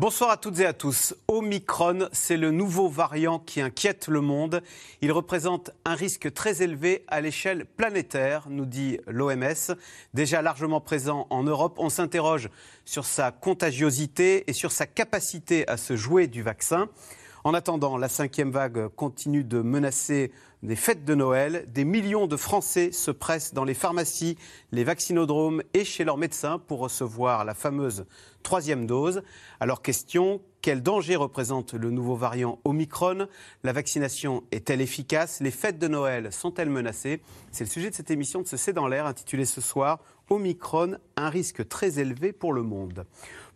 Bonsoir à toutes et à tous. Omicron, c'est le nouveau variant qui inquiète le monde. Il représente un risque très élevé à l'échelle planétaire, nous dit l'OMS. Déjà largement présent en Europe, on s'interroge sur sa contagiosité et sur sa capacité à se jouer du vaccin. En attendant, la cinquième vague continue de menacer des fêtes de Noël. Des millions de Français se pressent dans les pharmacies, les vaccinodromes et chez leurs médecins pour recevoir la fameuse troisième dose. Alors question, quel danger représente le nouveau variant Omicron? La vaccination est-elle efficace? Les fêtes de Noël sont-elles menacées? C'est le sujet de cette émission de ce C'est dans l'air intitulée ce soir Omicron, un risque très élevé pour le monde.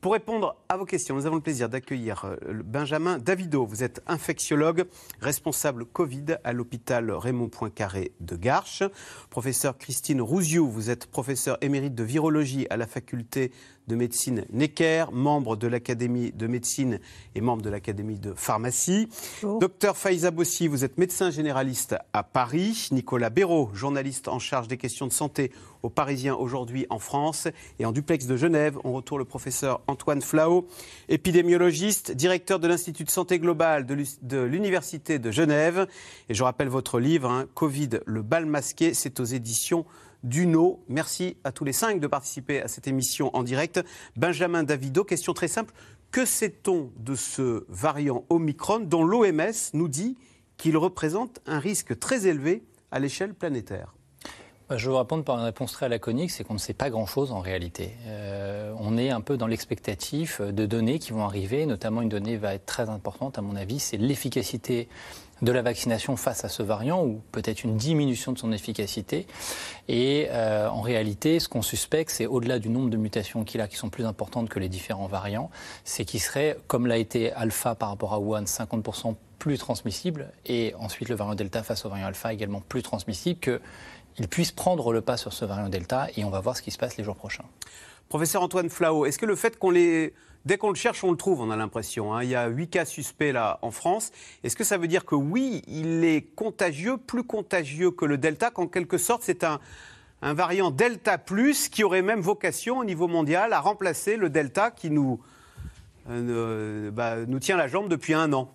Pour répondre à vos questions, nous avons le plaisir d'accueillir euh, Benjamin Davido. Vous êtes infectiologue, responsable Covid à l'hôpital Raymond Poincaré de Garches. Professeur Christine Rouziou, vous êtes professeur émérite de virologie à la faculté de médecine Necker, membre de l'Académie de médecine et membre de l'Académie de pharmacie. Docteur Faiza Bossi, vous êtes médecin généraliste à Paris. Nicolas Béraud, journaliste en charge des questions de santé aux Parisiens aujourd'hui en France. Et en duplex de Genève, on retourne le professeur Antoine Flao, épidémiologiste, directeur de l'Institut de santé globale de l'Université de Genève. Et je rappelle votre livre, hein, Covid, le bal masqué, c'est aux éditions Duno. Merci à tous les cinq de participer à cette émission en direct. Benjamin Davido, question très simple. Que sait-on de ce variant Omicron dont l'OMS nous dit qu'il représente un risque très élevé à l'échelle planétaire? Je vais vous répondre par une réponse très laconique, c'est qu'on ne sait pas grand-chose en réalité. Euh, on est un peu dans l'expectatif de données qui vont arriver, notamment une donnée va être très importante à mon avis, c'est l'efficacité de la vaccination face à ce variant ou peut-être une diminution de son efficacité. Et euh, en réalité, ce qu'on suspecte, c'est au-delà du nombre de mutations qu'il a qui sont plus importantes que les différents variants, c'est qu'il serait, comme l'a été alpha par rapport à Wuhan, 50% plus transmissible et ensuite le variant delta face au variant alpha également plus transmissible qu'il puisse prendre le pas sur ce variant delta et on va voir ce qui se passe les jours prochains. Professeur Antoine Flao, est-ce que le fait qu'on les Dès qu'on le cherche, on le trouve, on a l'impression. Hein. Il y a 8 cas suspects là en France. Est-ce que ça veut dire que oui, il est contagieux, plus contagieux que le Delta, qu'en quelque sorte c'est un, variant Delta plus qui aurait même vocation au niveau mondial à remplacer le Delta qui nous, euh, bah, nous tient la jambe depuis un an?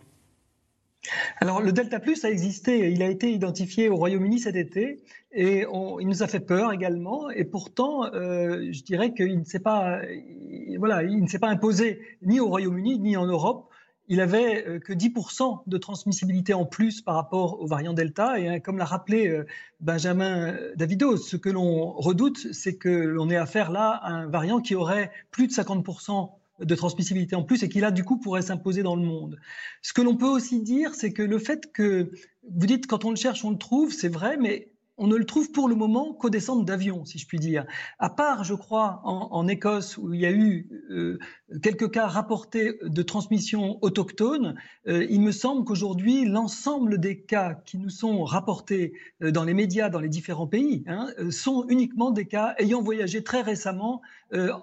Alors le Delta Plus a existé, il a été identifié au Royaume-Uni cet été et il nous a fait peur également. Et pourtant, euh, je dirais qu'il ne s'est pas, voilà, il ne s'est pas imposé ni au Royaume-Uni ni en Europe. Il avait euh, que 10% de transmissibilité en plus par rapport au variant Delta. Et hein, comme l'a rappelé euh, Benjamin Davido, ce que l'on redoute, c'est que l'on ait affaire là à un variant qui aurait plus de 50% de transmissibilité en plus et qui là du coup pourrait s'imposer dans le monde. Ce que l'on peut aussi dire, c'est que le fait que vous dites quand on le cherche, on le trouve, c'est vrai, mais on ne le trouve pour le moment qu'aux descentes d'avions, si je puis dire. À part, je crois, en, Écosse, où il y a eu euh, quelques cas rapportés de transmission autochtone, euh, il me semble qu'aujourd'hui, l'ensemble des cas qui nous sont rapportés euh, dans les médias dans les différents pays hein, sont uniquement des cas ayant voyagé très récemment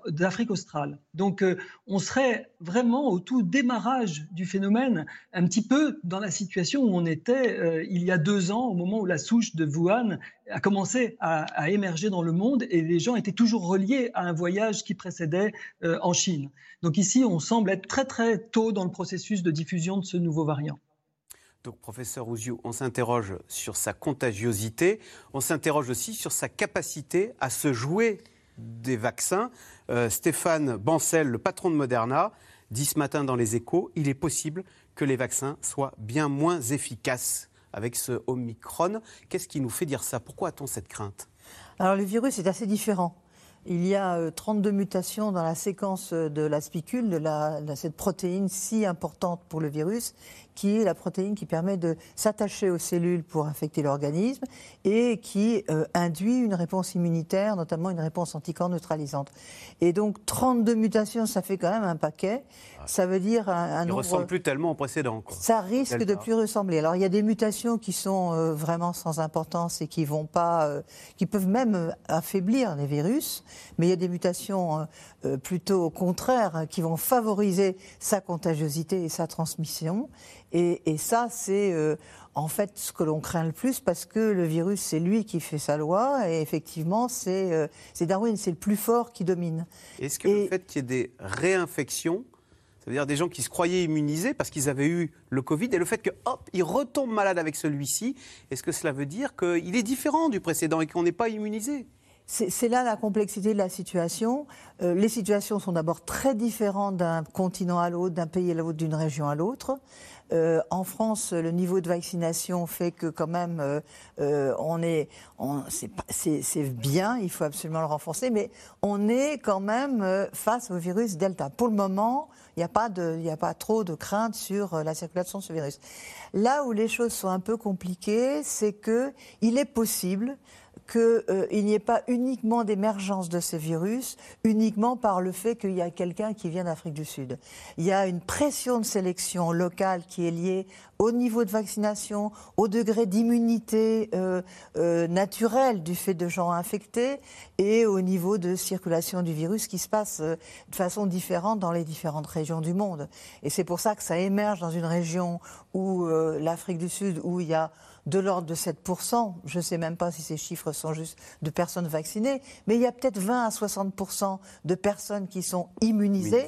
d'Afrique australe. Donc, on serait vraiment au tout démarrage du phénomène, un petit peu dans la situation où on était il y a deux ans, au moment où la souche de Wuhan a commencé à, émerger dans le monde et les gens étaient toujours reliés à un voyage qui précédait euh, en Chine. Donc ici, on semble être très très tôt dans le processus de diffusion de ce nouveau variant. Donc, professeur Ouziou, on s'interroge sur sa contagiosité, on s'interroge aussi sur sa capacité à se jouer des vaccins. Euh, Stéphane Bancel, le patron de Moderna, dit ce matin dans les échos, il est possible que les vaccins soient bien moins efficaces avec ce Omicron. Qu'est-ce qui nous fait dire ça? Pourquoi a-t-on cette crainte? Alors le virus est assez différent. Il y a 32 euh, mutations dans la séquence de la spicule, de, cette protéine si importante pour le virus, qui est la protéine qui permet de s'attacher aux cellules pour infecter l'organisme et qui euh, induit une réponse immunitaire, notamment une réponse anticorps neutralisante. Et donc 32 mutations, ça fait quand même un paquet. Ça veut dire un, un Il ne nombre... ressemble plus tellement au précédent. quoi. Ça risque de plus ressembler. Alors il y a des mutations qui sont euh, vraiment sans importance et qui vont pas, euh, qui peuvent même affaiblir les virus, mais il y a des mutations plutôt au contraire qui vont favoriser sa contagiosité et sa transmission. Et, et ça, c'est euh, en fait ce que l'on craint le plus parce que le virus, c'est lui qui fait sa loi et effectivement, c'est euh, Darwin, c'est le plus fort qui domine. Est-ce que Et- le fait qu'il y ait des réinfections, ça veut dire des gens qui se croyaient immunisés parce qu'ils avaient eu le Covid, et le fait que, hop, ils retombent malades avec celui-ci, est-ce que cela veut dire qu'il est différent du précédent et qu'on n'est pas immunisé? C'est c'est là la complexité de la situation. Euh, les situations sont d'abord très différentes d'un continent à l'autre, d'un pays à l'autre, d'une région à l'autre. Euh, en France, le niveau de vaccination fait que quand même, euh, euh, on est, c'est bien, il faut absolument le renforcer, mais on est quand même face au virus Delta. Pour le moment, il n'y a pas de, a pas trop de crainte sur la circulation de ce virus. Là où les choses sont un peu compliquées, c'est que il est possible qu'il n'y ait pas uniquement d'émergence de ce virus, uniquement par le fait qu'il y a quelqu'un qui vient d'Afrique du Sud. Il y a une pression de sélection locale qui est liée au niveau de vaccination, au degré d'immunité euh, euh, naturelle du fait de gens infectés et au niveau de circulation du virus qui se passe euh, de façon différente dans les différentes régions du monde. Et c'est pour ça que ça émerge dans une région où euh, l'Afrique du Sud, où il y a de l'ordre de 7%, je ne sais même pas si ces chiffres sont juste de personnes vaccinées, mais il y a peut-être 20 à 60% de personnes qui sont immunisées.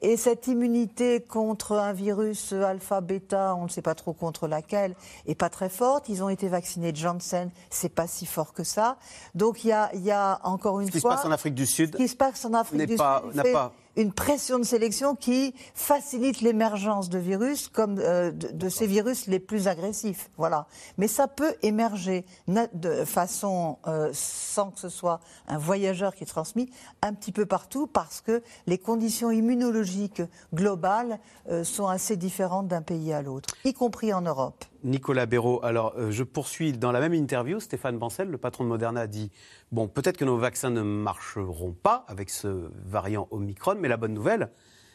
Et cette immunité contre un virus alpha, bêta, on ne sait pas trop contre laquelle, est pas très forte. Ils ont été vaccinés de Janssen, c'est pas si fort que ça. Donc il y a, il y a encore une Ce qui se fois passe en Afrique du ce Sud, qui se passe en Afrique du pas- Sud n'a fait pas- une pression de sélection qui facilite l'émergence de virus comme euh, de, de ces virus les plus agressifs. Voilà. Mais ça peut émerger de façon euh, sans que ce soit un voyageur qui est transmis un petit peu partout parce que les conditions immunologiques globales euh, sont assez différentes d'un pays à l'autre, y compris en Europe. Nicolas Béraud, alors je poursuis dans la même interview. Stéphane Bancel, le patron de Moderna, a dit Bon, peut-être que nos vaccins ne marcheront pas avec ce variant Omicron, mais la bonne nouvelle,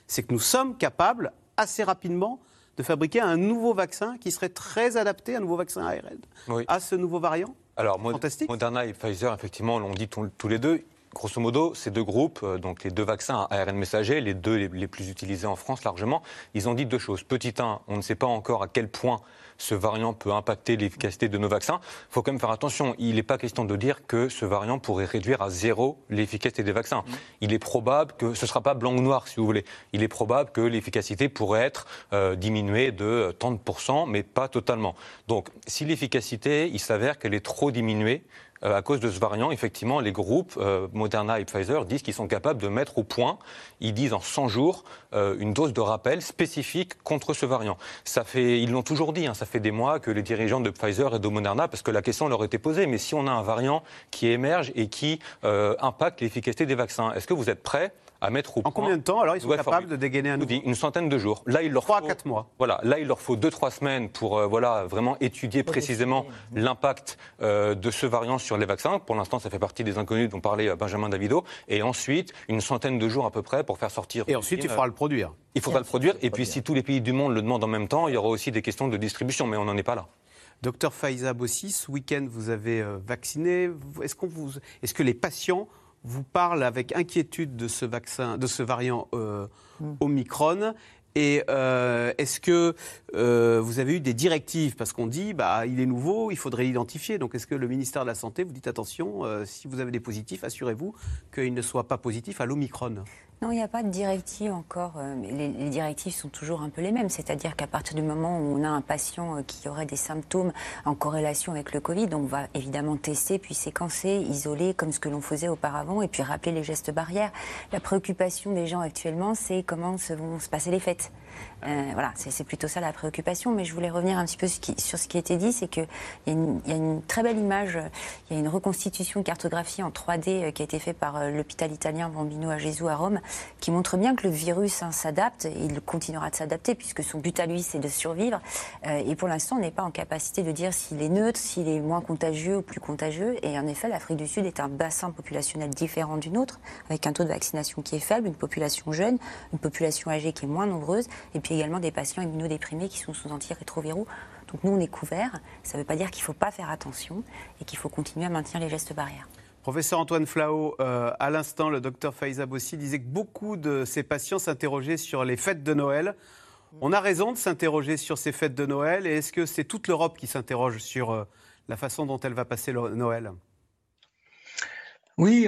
c'est que nous sommes capables assez rapidement de fabriquer un nouveau vaccin qui serait très adapté, un nouveau vaccin ARN, Oui. à ce nouveau variant. Alors, Fantastique. Moderna et Pfizer, effectivement, l'ont dit tous les deux. Grosso modo, ces deux groupes, euh, donc les deux vaccins à ARN messager, les deux les, les plus utilisés en France largement, ils ont dit deux choses. Petit 1, on ne sait pas encore à quel point ce variant peut impacter l'efficacité de nos vaccins. Il faut quand même faire attention. Il n'est pas question de dire que ce variant pourrait réduire à zéro l'efficacité des vaccins. Il est probable que ce ne sera pas blanc ou noir, si vous voulez. Il est probable que l'efficacité pourrait être euh, diminuée de 30%, mais pas totalement. Donc, si l'efficacité, il s'avère qu'elle est trop diminuée, euh, à cause de ce variant, effectivement, les groupes euh, Moderna et Pfizer disent qu'ils sont capables de mettre au point, ils disent en 100 jours, euh, une dose de rappel spécifique contre ce variant. Ça fait, ils l'ont toujours dit, hein, ça fait des mois que les dirigeants de Pfizer et de Moderna, parce que la question leur était posée, mais si on a un variant qui émerge et qui euh, impacte l'efficacité des vaccins, est-ce que vous êtes prêts à mettre au En point combien de temps alors ils sont capables formule. de dégainer un nouveau une centaine de jours. Là, il leur Trois à faut quatre mois. Voilà, là, il leur faut deux trois semaines pour euh, voilà vraiment étudier précisément l'impact euh, de ce variant sur les vaccins. Pour l'instant, ça fait partie des inconnus dont parlait euh, Benjamin Davido. Et ensuite, une centaine de jours à peu près pour faire sortir. Et ensuite, il faudra le produire. il faudra le produire. Et puis, si tous les pays du monde le demandent en même temps, il y aura aussi des questions de distribution, mais on n'en est pas là. Docteur Faiza Bossi, ce week-end, vous avez vacciné. Est-ce qu'on vous, est-ce que les patients vous parlent avec inquiétude de ce vaccin, de ce variant euh, Omicron. Et euh, est-ce que euh, vous avez eu des directives? Parce qu'on dit, bah, il est nouveau, il faudrait l'identifier. Donc, est-ce que le ministère de la Santé vous dit attention, si vous avez des positifs, assurez-vous qu'il ne soit pas positif à l'Omicron? Non, il n'y a pas de directive encore. euh, les directives sont toujours un peu les mêmes. C'est-à-dire qu'à partir du moment où on a un patient euh, qui aurait des symptômes en corrélation avec le Covid, on va évidemment tester, puis séquencer, isoler, comme ce que l'on faisait auparavant, et puis rappeler les gestes barrières. La préoccupation des gens actuellement, c'est comment se vont se passer les fêtes. Euh, voilà, c'est plutôt ça la préoccupation. Mais je voulais revenir un petit peu sur ce qui a été dit, c'est qu'il y, y a une très belle image, il y a une reconstitution cartographie en 3D euh, qui a été faite par euh, l'hôpital italien Bambino à Gesù à Rome, qui montre bien que le virus hein, s'adapte et il continuera de s'adapter puisque son but à lui, c'est de survivre. Euh, et pour l'instant, on n'est pas en capacité de dire s'il est neutre, s'il est moins contagieux ou plus contagieux. Et en effet, l'Afrique du Sud est un bassin populationnel différent du nôtre, avec un taux de vaccination qui est faible, une population jeune, une population âgée qui est moins nombreuse, et également des patients immunodéprimés qui sont sous antirétroviraux. Donc nous, on est couverts. Ça ne veut pas dire qu'il ne faut pas faire attention et qu'il faut continuer à maintenir les gestes barrières. Professeur Antoine Flao, euh, à l'instant, le docteur Faiza Bossi disait que beaucoup de ces patients s'interrogeaient sur les fêtes de Noël. On a raison de s'interroger sur ces fêtes de Noël et est-ce que c'est toute l'Europe qui s'interroge sur euh, la façon dont elle va passer le Noël? Oui,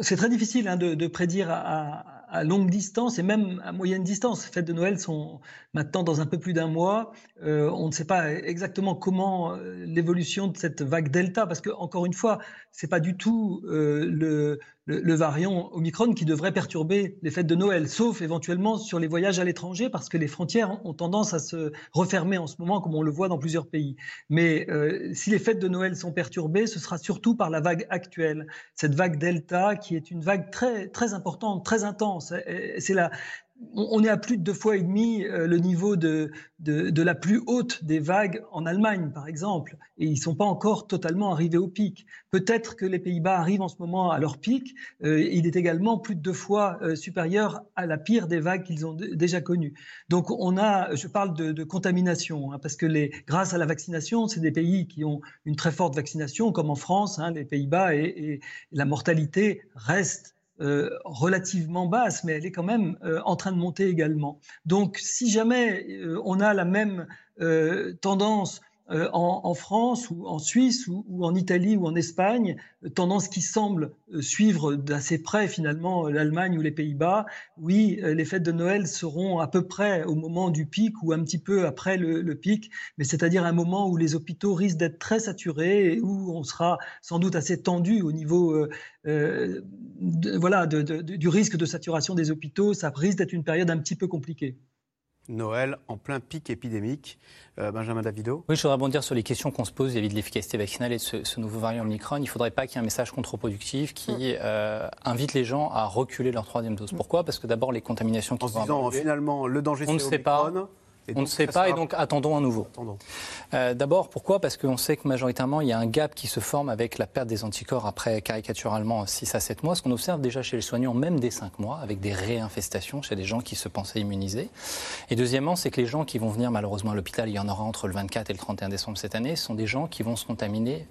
c'est très difficile hein, de, prédire à à longue distance et même à moyenne distance. Les fêtes de Noël sont maintenant dans un peu plus d'un mois. Euh, on ne sait pas exactement comment euh, l'évolution de cette vague Delta, parce que encore une fois, c'est pas du tout euh, le, le, variant Omicron qui devrait perturber les fêtes de Noël, sauf éventuellement sur les voyages à l'étranger, parce que les frontières ont tendance à se refermer en ce moment, comme on le voit dans plusieurs pays. Mais euh, si les fêtes de Noël sont perturbées, ce sera surtout par la vague actuelle, cette vague Delta, qui est une vague très, très importante, très intense. C'est la, on est à plus de deux fois et demi euh, le niveau de, de, la plus haute des vagues en Allemagne, par exemple, et ils ne sont pas encore totalement arrivés au pic. Peut-être que les Pays-Bas arrivent en ce moment à leur pic. Euh, il est également plus de deux fois euh, supérieur à la pire des vagues qu'ils ont déjà connues. Donc on a, je parle de, contamination, hein, parce que les, grâce à la vaccination, c'est des pays qui ont une très forte vaccination, comme en France, hein, les Pays-Bas, et la mortalité reste euh, relativement basse, mais elle est quand même euh, en train de monter également. Donc si jamais euh, on a la même tendance euh, en, France ou en Suisse ou, en Italie ou en Espagne, tendance qui semble euh, suivre d'assez près finalement l'Allemagne ou les Pays-Bas. Oui, euh, les fêtes de Noël seront à peu près au moment du pic ou un petit peu après le, pic, mais c'est-à-dire un moment où les hôpitaux risquent d'être très saturés et où on sera sans doute assez tendu au niveau voilà, du risque de saturation des hôpitaux. Ça risque d'être une période un petit peu compliquée. Noël en plein pic épidémique. Euh, Benjamin Davido Oui, je voudrais rebondir sur les questions qu'on se pose vis-à-vis de l'efficacité vaccinale et de ce, nouveau variant Omicron. Il ne faudrait pas qu'il y ait un message contre-productif qui euh, invite les gens à reculer leur troisième dose. Pourquoi? Parce que d'abord, les contaminations qui en se disant, finalement, le danger, c'est On ne sait pas on ne sait pas et donc attendons un nouveau. Euh, d'abord, pourquoi? Parce qu'on sait que majoritairement, il y a un gap qui se forme avec la perte des anticorps après caricaturalement 6 à 7 mois, ce qu'on observe déjà chez les soignants, même dès 5 mois, avec des réinfestations chez des gens qui se pensaient immunisés. Et deuxièmement, c'est que les gens qui vont venir malheureusement à l'hôpital, il y en aura entre le 24 et le 31 décembre cette année, sont des gens qui vont se contaminer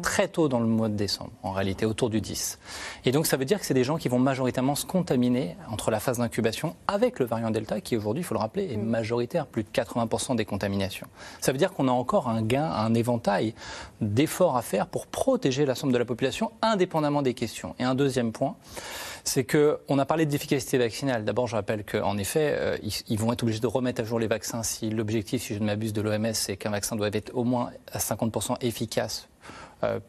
très tôt dans le mois de décembre, en réalité, autour du 10. Et donc ça veut dire que c'est des gens qui vont majoritairement se contaminer entre la phase d'incubation avec le variant Delta, qui aujourd'hui, il faut le rappeler, est mm. majoritaire, plus de 80% des contaminations. Ça veut dire qu'on a encore un gain, un éventail d'efforts à faire pour protéger l'ensemble de la population, indépendamment des questions. Et un deuxième point, c'est qu'on a parlé d'efficacité vaccinale. D'abord, je rappelle qu'en effet, euh, ils, vont être obligés de remettre à jour les vaccins si l'objectif, si je ne m'abuse, de l'OMS, c'est qu'un vaccin doit être au moins à 50% efficace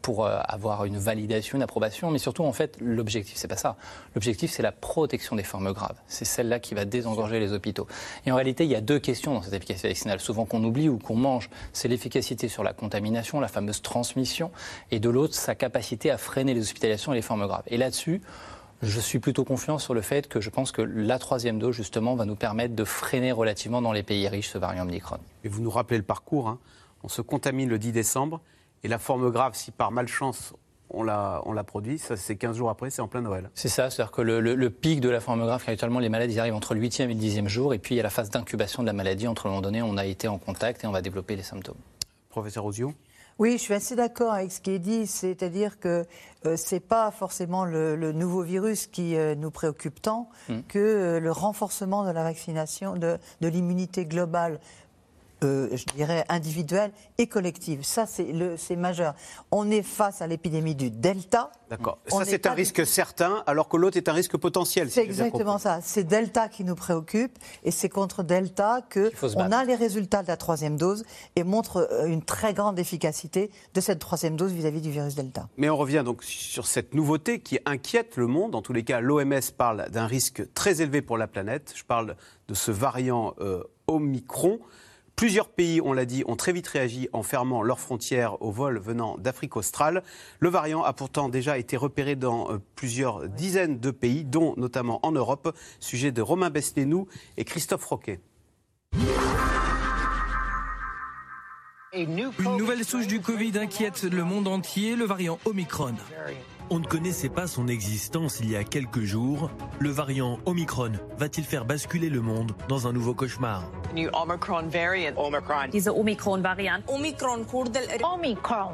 pour euh, avoir une validation, une approbation, mais surtout en fait l'objectif c'est pas ça. L'objectif c'est la protection des formes graves. C'est celle-là qui va désengorger les hôpitaux. Et en réalité il y a deux questions dans cette efficacité vaccinale, souvent qu'on oublie ou qu'on mange. C'est l'efficacité sur la contamination, la fameuse transmission, et de l'autre sa capacité à freiner les hospitalisations et les formes graves. Et là-dessus je suis plutôt confiant sur le fait que je pense que la troisième dose, justement, va nous permettre de freiner relativement dans les pays riches ce variant Omicron. Et vous nous rappelez le parcours. Hein. On se contamine le 10 décembre et la forme grave, si par malchance on la, on la produit, ça c'est 15 jours après, c'est en plein Noël. C'est ça, c'est-à-dire que le, pic de la forme grave, habituellement les maladies arrivent entre le 8e et le 10e jour, et puis il y a la phase d'incubation de la maladie, entre le moment donné on a été en contact et on va développer les symptômes. Professeur Ozio oui, je suis assez d'accord avec ce qui est dit, c'est-à-dire que euh, ce n'est pas forcément le, nouveau virus qui euh, nous préoccupe tant hmm. que euh, le renforcement de la vaccination, de l'immunité globale euh, je dirais, individuelle et collective. Ça, c'est majeur. On est face à l'épidémie du Delta. D'accord. Ça, c'est un risque certain, alors que l'autre est un risque potentiel. c'est exactement ça. C'est Delta qui nous préoccupe, et c'est contre Delta qu'on a les résultats de la troisième dose et montre euh, une très grande efficacité de cette troisième dose vis-à-vis du virus Delta. Mais on revient donc sur cette nouveauté qui inquiète le monde. En tous les cas, l'OMS parle d'un risque très élevé pour la planète. Je parle de ce variant euh, Omicron. Plusieurs pays, on l'a dit, ont très vite réagi en fermant leurs frontières aux vols venant d'Afrique australe. Le variant a pourtant déjà été repéré dans euh, plusieurs dizaines de pays, dont notamment en Europe. Sujet de Romain Besnénou et Christophe Roquet. Une nouvelle souche du Covid inquiète le monde entier, le variant Omicron. On ne connaissait pas son existence il y a quelques jours. Le variant Omicron va-t-il faire basculer le monde dans un nouveau cauchemar Omicron variant. Omicron. Omicron variant. Omicron. Omicron.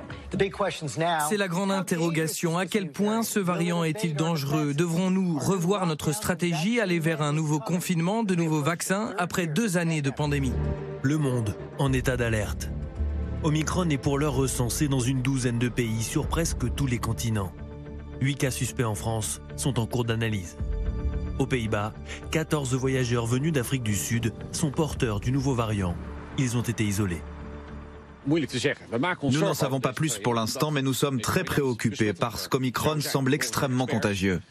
C'est la grande interrogation. À quel point ce variant est-il dangereux? Devrons-nous revoir notre stratégie, aller vers un nouveau confinement, de nouveaux vaccins après deux années de pandémie? Le monde en état d'alerte. Omicron est pour l'heure recensé dans une douzaine de pays sur presque tous les continents. 8 cas suspects en France sont en cours d'analyse. Aux Pays-Bas, 14 voyageurs venus d'Afrique du Sud sont porteurs du nouveau variant. Ils ont été isolés. Nous n'en savons pas plus pour l'instant, mais nous sommes très préoccupés parce qu'Omicron semble extrêmement contagieux.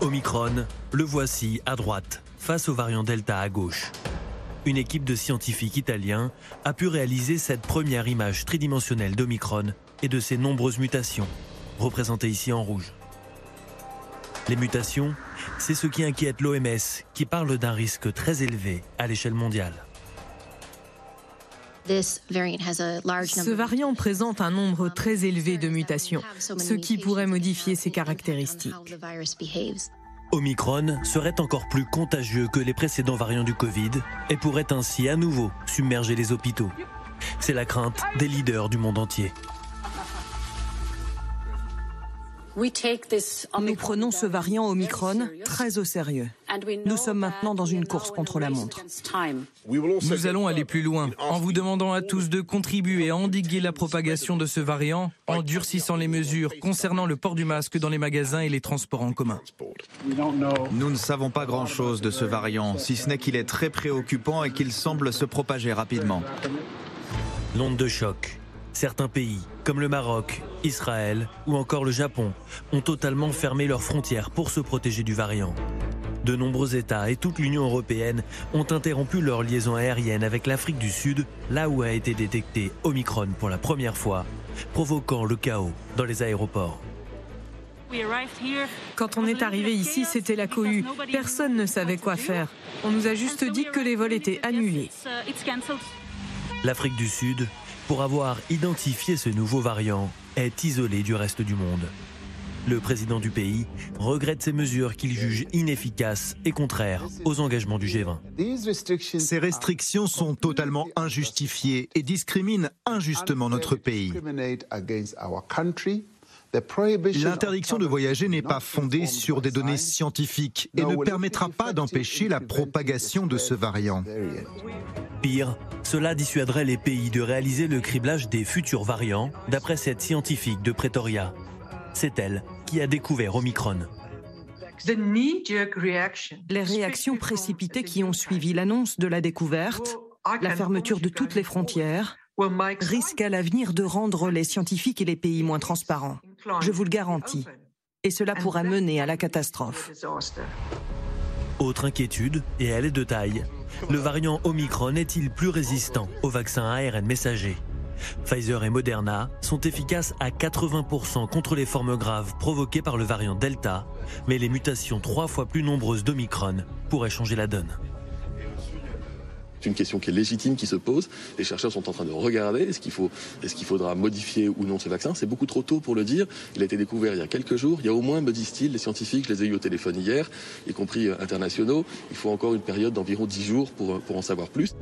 Omicron, le voici à droite, face au variant Delta à gauche. Une équipe de scientifiques italiens a pu réaliser cette première image tridimensionnelle d'Omicron et de ses nombreuses mutations, représentées ici en rouge. Les mutations, c'est ce qui inquiète l'OMS, qui parle d'un risque très élevé à l'échelle mondiale. Ce variant présente un nombre très élevé de mutations, ce qui pourrait modifier ses caractéristiques. Omicron serait encore plus contagieux que les précédents variants du Covid et pourrait ainsi à nouveau submerger les hôpitaux. C'est la crainte des leaders du monde entier. Nous prenons ce variant Omicron très au sérieux. Nous sommes maintenant dans une course contre la montre. Nous allons aller plus loin en vous demandant à tous de contribuer à endiguer la propagation de ce variant en durcissant les mesures concernant le port du masque dans les magasins et les transports en commun. Nous ne savons pas grand-chose de ce variant, si ce n'est qu'il est très préoccupant et qu'il semble se propager rapidement. L'onde de choc Certains pays, comme le Maroc, Israël ou encore le Japon, ont totalement fermé leurs frontières pour se protéger du variant. De nombreux États et toute l'Union européenne ont interrompu leur liaison aérienne avec l'Afrique du Sud, là où a été détecté Omicron pour la première fois, provoquant le chaos dans les aéroports. Quand on est arrivé ici, c'était la cohue. Personne ne savait quoi faire. On nous a juste dit que les vols étaient annulés. L'Afrique du Sud pour avoir identifié ce nouveau variant, est isolé du reste du monde. Le président du pays regrette ces mesures qu'il juge inefficaces et contraires aux engagements du G20. Ces restrictions sont totalement injustifiées et discriminent injustement notre pays. L'interdiction de voyager n'est pas fondée sur des données scientifiques et ne permettra pas d'empêcher la propagation de ce variant. Pire, cela dissuaderait les pays de réaliser le criblage des futurs variants, d'après cette scientifique de Pretoria. C'est elle qui a découvert Omicron. Les réactions précipitées qui ont suivi l'annonce de la découverte, la fermeture de toutes les frontières, risquent à l'avenir de rendre les scientifiques et les pays moins transparents. Je vous le garantis. Et cela pourra mener à la catastrophe. Autre inquiétude, et elle est de taille, le variant Omicron est-il plus résistant au vaccin ARN messager? Pfizer et Moderna sont efficaces à 80% contre les formes graves provoquées par le variant Delta, mais les mutations trois fois plus nombreuses d'Omicron pourraient changer la donne. C'est une question qui est légitime, qui se pose. Les chercheurs sont en train de regarder est-ce qu'il qu'il faudra modifier ou non ce vaccin. C'est beaucoup trop tôt pour le dire. Il a été découvert il y a quelques jours. Il y a au moins, me disent-ils, les scientifiques, je les ai eu au téléphone hier, y compris euh, internationaux. Il faut encore une période d'environ 10 jours pour, euh, pour en savoir plus.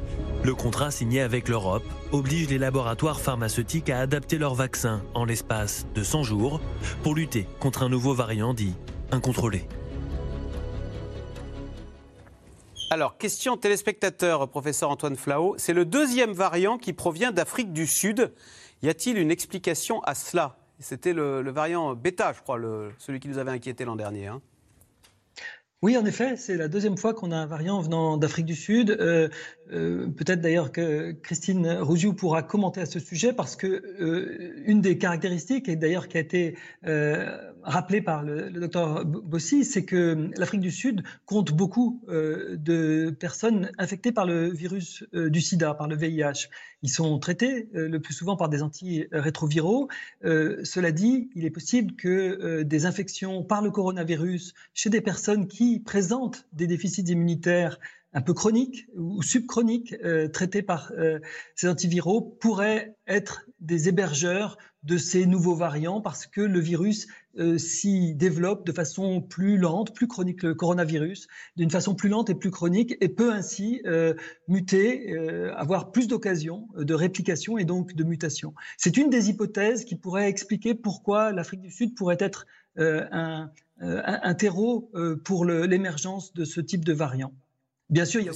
Le contrat signé avec l'Europe oblige les laboratoires pharmaceutiques à adapter leur vaccin en l'espace de 100 jours pour lutter contre un nouveau variant dit incontrôlé. Alors, question téléspectateur, professeur Antoine Flao. C'est le deuxième variant qui provient d'Afrique du Sud. Y a-t-il une explication à cela? C'était le, variant bêta, je crois, celui qui nous avait inquiété l'an dernier. Hein. Oui, en effet, c'est la deuxième fois qu'on a un variant venant d'Afrique du Sud. Euh, euh, peut-être d'ailleurs que Christine Rougiou pourra commenter à ce sujet parce que euh, une des caractéristiques, et d'ailleurs qui a été rappelé par le, docteur Bossy, c'est que l'Afrique du Sud compte beaucoup de personnes infectées par le virus du sida, par le VIH. Ils sont traités le plus souvent par des antirétroviraux. cela dit, il est possible que des infections par le coronavirus chez des personnes qui présentent des déficits immunitaires un peu chroniques ou subchroniques euh, traités par euh, ces antiviraux pourraient être des hébergeurs de ces nouveaux variants parce que le virus euh, s'y développe de façon plus lente, plus chronique, le coronavirus, d'une façon plus lente et plus chronique et peut ainsi muter, avoir plus d'occasions de réplication et donc de mutation. C'est une des hypothèses qui pourrait expliquer pourquoi l'Afrique du Sud pourrait être un, terreau pour l'émergence de ce type de variant. Bien sûr, il y a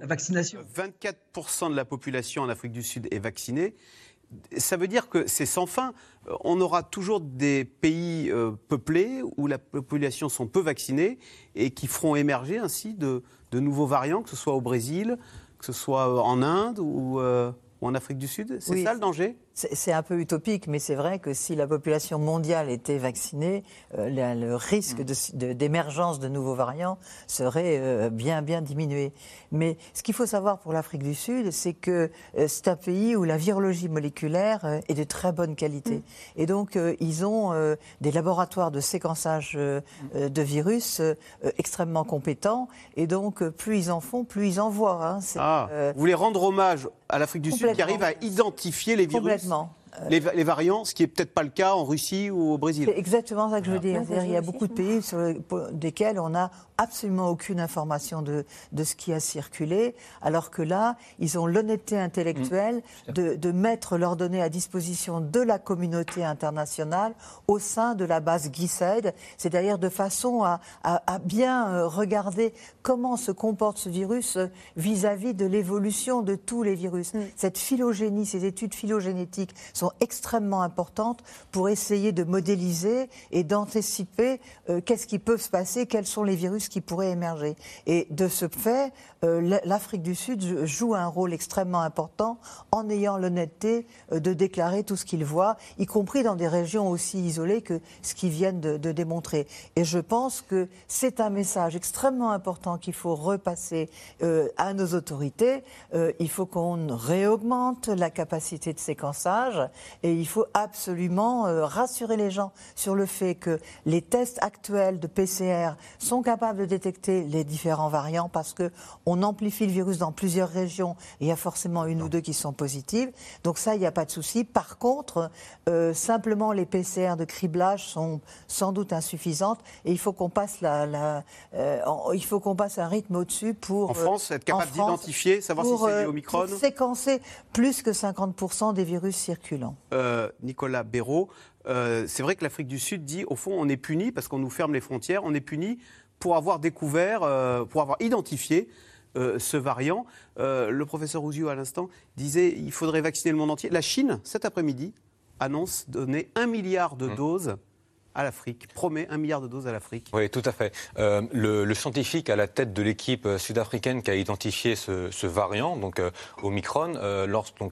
la vaccination. 24% de la population en Afrique du Sud est vaccinée. Ça veut dire que c'est sans fin. Euh, on aura toujours des pays euh, peuplés où la population sont peu vaccinée et qui feront émerger ainsi de, nouveaux variants, que ce soit au Brésil, que ce soit euh, en Inde ou, en Afrique du Sud. C'est ça le danger? C'est un peu utopique, mais c'est vrai que si la population mondiale était vaccinée, euh, le, risque d'émergence de, nouveaux variants serait euh, bien, bien diminué. Mais ce qu'il faut savoir pour l'Afrique du Sud, c'est que euh, c'est un pays où la virologie moléculaire est de très bonne qualité. Mm. Et donc, ils ont des laboratoires de séquençage de virus extrêmement compétents. Et donc, plus ils en font, plus ils en voient. Hein. Ah, vous voulez rendre hommage à l'Afrique du Sud qui arrive à identifier les virus les, variants, ce qui n'est peut-être pas le cas en Russie ou au Brésil. C'est exactement ça que je veux dire. Il y a beaucoup de pays sur lesquels on n'a absolument aucune information de, de, ce qui a circulé, alors que là, ils ont l'honnêteté intellectuelle mmh. de, de, mettre leurs données à disposition de la communauté internationale au sein de la base GISAID, c'est-à-dire de façon à, à, bien euh, regarder comment se comporte ce virus euh, vis-à-vis de l'évolution de tous les virus. Mmh. Cette phylogénie, ces études phylogénétiques sont extrêmement importantes pour essayer de modéliser et d'anticiper euh, qu'est-ce qui peut se passer, quels sont les virus qui pourraient émerger. Et de ce fait, euh, l'Afrique du Sud joue un rôle extrêmement important en ayant l'honnêteté euh, de déclarer tout ce qu'il voit, y compris dans des régions aussi isolées que ce qu'ils viennent de, démontrer. Et je pense que c'est un message extrêmement important qu'il faut repasser euh, à nos autorités. il faut qu'on réaugmente la capacité de séquençage et il faut absolument rassurer les gens sur le fait que les tests actuels de PCR sont capables de détecter les différents variants parce que on amplifie le virus dans plusieurs régions et il y a forcément une ou deux qui sont positives. Donc ça, il n'y a pas de souci. Par contre, euh, simplement les PCR de criblage sont sans doute insuffisantes et il faut qu'on passe la, euh, il faut qu'on passe un rythme au-dessus pour en France être capable d'identifier, savoir si c'est euh, Omicron, pour séquencer plus que 50% des virus circulants. Nicolas Béraud. c'est vrai que l'Afrique du Sud dit, au fond, on est puni parce qu'on nous ferme les frontières, on est puni pour avoir découvert, pour avoir identifié euh, ce variant. Euh, le professeur Ouzio, à l'instant, disait qu'il faudrait vacciner le monde entier. La Chine, cet après-midi, annonce donner un milliard de mmh. doses à l'Afrique, promet un milliard de doses à l'Afrique. Oui, tout à fait. Euh, le, scientifique à la tête de l'équipe euh, sud-africaine qui a identifié ce, variant, donc euh, Omicron, euh,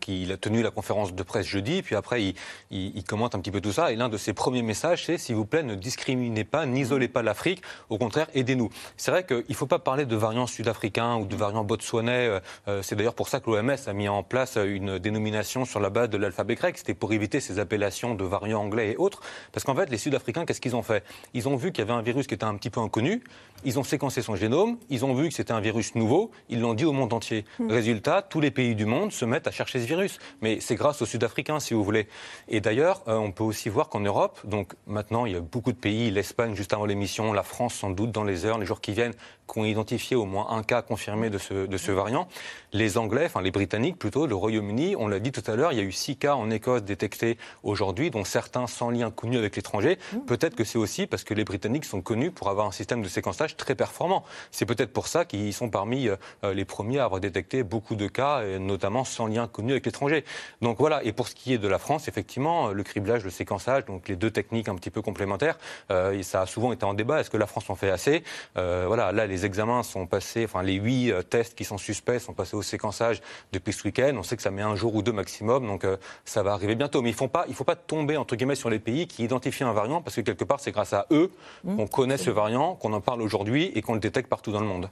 il a tenu la conférence de presse jeudi, puis après il, commente un petit peu tout ça, et l'un de ses premiers messages, c'est s'il vous plaît, ne discriminez pas, n'isolez pas l'Afrique, au contraire, aidez-nous. C'est vrai qu'il ne faut pas parler de variant sud-africain ou de variant botswanais, c'est d'ailleurs pour ça que l'OMS a mis en place une dénomination sur la base de l'alphabet grec, c'était pour éviter ces appellations de variants anglais et autres, parce qu'en fait, les Sud-Africains qu'est-ce qu'ils ont fait? Ils ont vu qu'il y avait un virus qui était un petit peu inconnu, ils ont séquencé son génome, ils ont vu que c'était un virus nouveau, ils l'ont dit au monde entier. Hmm. Résultat, tous les pays du monde se mettent à chercher ce virus. Mais c'est grâce aux Sud-Africains, si vous voulez. Et d'ailleurs, euh, on peut aussi voir qu'en Europe, donc maintenant, il y a beaucoup de pays, l'Espagne juste avant l'émission, la France sans doute dans les heures, les jours qui viennent, qui ont identifié au moins un cas confirmé de ce, de ce variant. Les Anglais, enfin les Britanniques plutôt, le Royaume-Uni, on l'a dit tout à l'heure, il y a eu six cas en Écosse détectés aujourd'hui, dont certains sans lien connu avec l'étranger. Hmm. Peut-être que c'est aussi parce que les Britanniques sont connus pour avoir un système de séquençage très performant. C'est peut-être pour ça qu'ils sont parmi les premiers à avoir détecté beaucoup de cas, et notamment sans lien connu avec l'étranger. Donc voilà, et pour ce qui est de la France, effectivement, le criblage, le séquençage, donc les deux techniques un petit peu complémentaires, ça a souvent été en débat. Est-ce que la France en fait assez? Voilà, là, les examens sont passés, enfin les huit tests qui sont suspects sont passés au séquençage depuis ce week-end. On sait que ça met un jour ou deux maximum, donc ça va arriver bientôt. Mais il ne faut pas tomber, entre guillemets, sur les pays qui identifient un variant, parce que quelque part, c'est grâce à eux mmh. qu'on connaît ce variant, qu'on en parle aujourd'hui et qu'on le détecte partout dans le monde.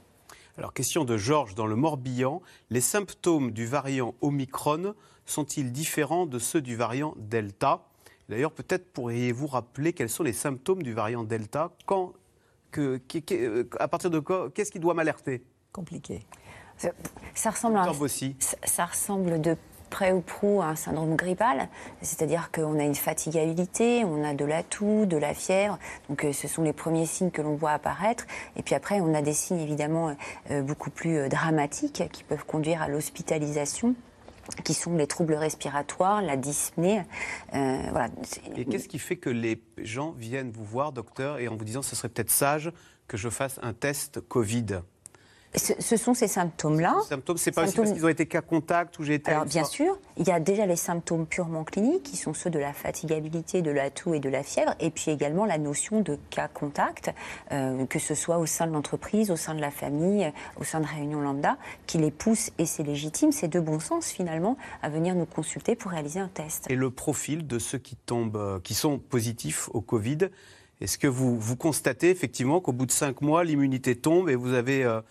Alors, question de Georges dans le Morbihan. Les symptômes du variant Omicron sont-ils différents de ceux du variant Delta? D'ailleurs, peut-être pourriez-vous rappeler quels sont les symptômes du variant Delta? Quand, que, À partir de quoi Qu'est-ce qui doit m'alerter? Compliqué. Ça, ressemble à, ça ressemble de près ou prou un syndrome grippal, c'est-à-dire qu'on a une fatigabilité, on a de la toux, de la fièvre, donc euh, ce sont les premiers signes que l'on voit apparaître. Et puis après, on a des signes évidemment euh, beaucoup plus euh, dramatiques qui peuvent conduire à l'hospitalisation qui sont les troubles respiratoires, la dyspnée. voilà. Et qu'est-ce qui fait que les gens viennent vous voir, docteur, et en vous disant ce serait peut-être sage que je fasse un test Covid? Ce, sont ces symptômes-là. Ces symptômes, c'est pas parce qu'ils ont été cas contact ou j'ai été. Alors bien sûr, il y a déjà les symptômes purement cliniques qui sont ceux de la fatigabilité, de la toux et de la fièvre, et puis également la notion de cas contact, euh, que ce soit au sein de l'entreprise, au sein de la famille, au sein de réunions lambda, qui les pousse et c'est légitime, c'est de bon sens finalement à venir nous consulter pour réaliser un test. Et le profil de ceux qui tombent, euh, qui sont positifs au Covid. Est-ce que vous, vous constatez effectivement qu'au bout de cinq mois, l'immunité tombe et vous avez euh,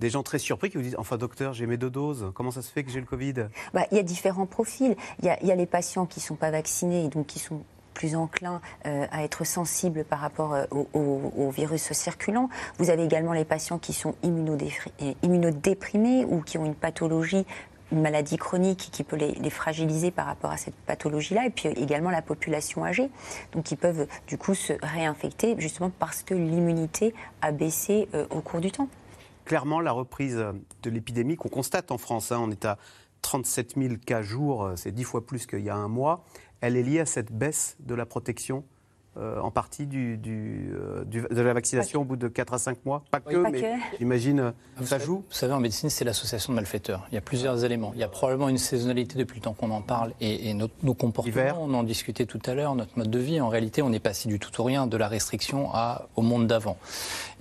des gens très surpris qui vous disent Enfin, docteur, j'ai mes deux doses, comment ça se fait que j'ai le Covid? Bah, Il y a différents profils. Il y a, les patients qui ne sont pas vaccinés et donc qui sont plus enclins euh, à être sensibles par rapport euh, au, virus circulant. Vous avez également les patients qui sont immunodéprimés ou qui ont une pathologie une maladie chronique qui peut les, fragiliser par rapport à cette pathologie-là, et puis également la population âgée, donc qui peuvent du coup se réinfecter justement parce que l'immunité a baissé euh, au cours du temps clairement la reprise de l'épidémie qu'on constate en France. Hein. on est à 37 000 cas jour, c'est dix fois plus qu'il y a un mois. Elle est liée à cette baisse de la protection euh, en partie du, euh, de la vaccination au bout de 4 à 5 mois Pas que, mais j'imagine euh, ça joue Vous savez, en médecine, c'est l'association de malfaiteurs. Il y a plusieurs éléments. Il y a probablement une saisonnalité depuis le temps qu'on en parle et, nos comportements, on en discutait tout à l'heure, notre mode de vie. En réalité, on est passé du tout ou rien, de la restriction à, au monde d'avant.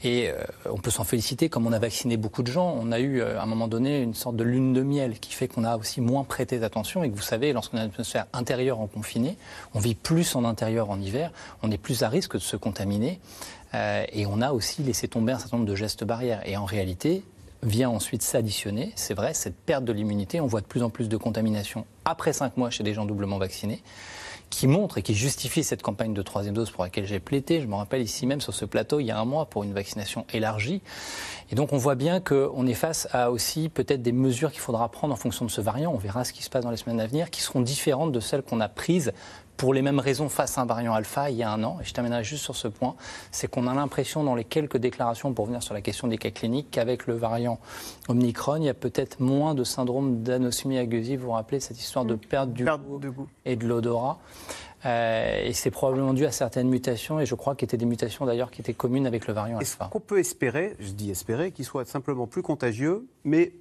Et on peut s'en féliciter, comme on a vacciné beaucoup de gens, on a eu à un moment donné une sorte de lune de miel qui fait qu'on a aussi moins prêté attention et que vous savez, lorsqu'on a une atmosphère intérieure en confiné, on vit plus en intérieur en hiver, on est plus à risque de se contaminer. Euh, et on a aussi laissé tomber un certain nombre de gestes barrières. Et en réalité, vient ensuite s'additionner, c'est vrai, cette perte de l'immunité. On voit de plus en plus de contamination après cinq mois chez des gens doublement vaccinés qui montre et qui justifie cette campagne de troisième dose pour laquelle j'ai plaidé. Je me rappelle ici même sur ce plateau il y a un mois pour une vaccination élargie. Et donc on voit bien qu'on est face à aussi peut-être des mesures qu'il faudra prendre en fonction de ce variant. On verra ce qui se passe dans les semaines à venir, qui seront différentes de celles qu'on a prises pour les mêmes raisons face à un variant alpha il y a un an. Et je terminerai juste sur ce point, c'est qu'on a l'impression dans les quelques déclarations pour venir sur la question des cas cliniques qu'avec le variant Omicron, il y a peut-être moins de syndrome d'anosmie agusive. Vous vous rappelez cette histoire de perte du goût, et de l'odorat. Euh, et c'est probablement dû à certaines mutations, et je crois qu'il étaient des mutations d'ailleurs qui étaient communes avec le variant alpha. Est-ce qu'on peut espérer, je dis espérer, qu'il soit simplement plus contagieux, mais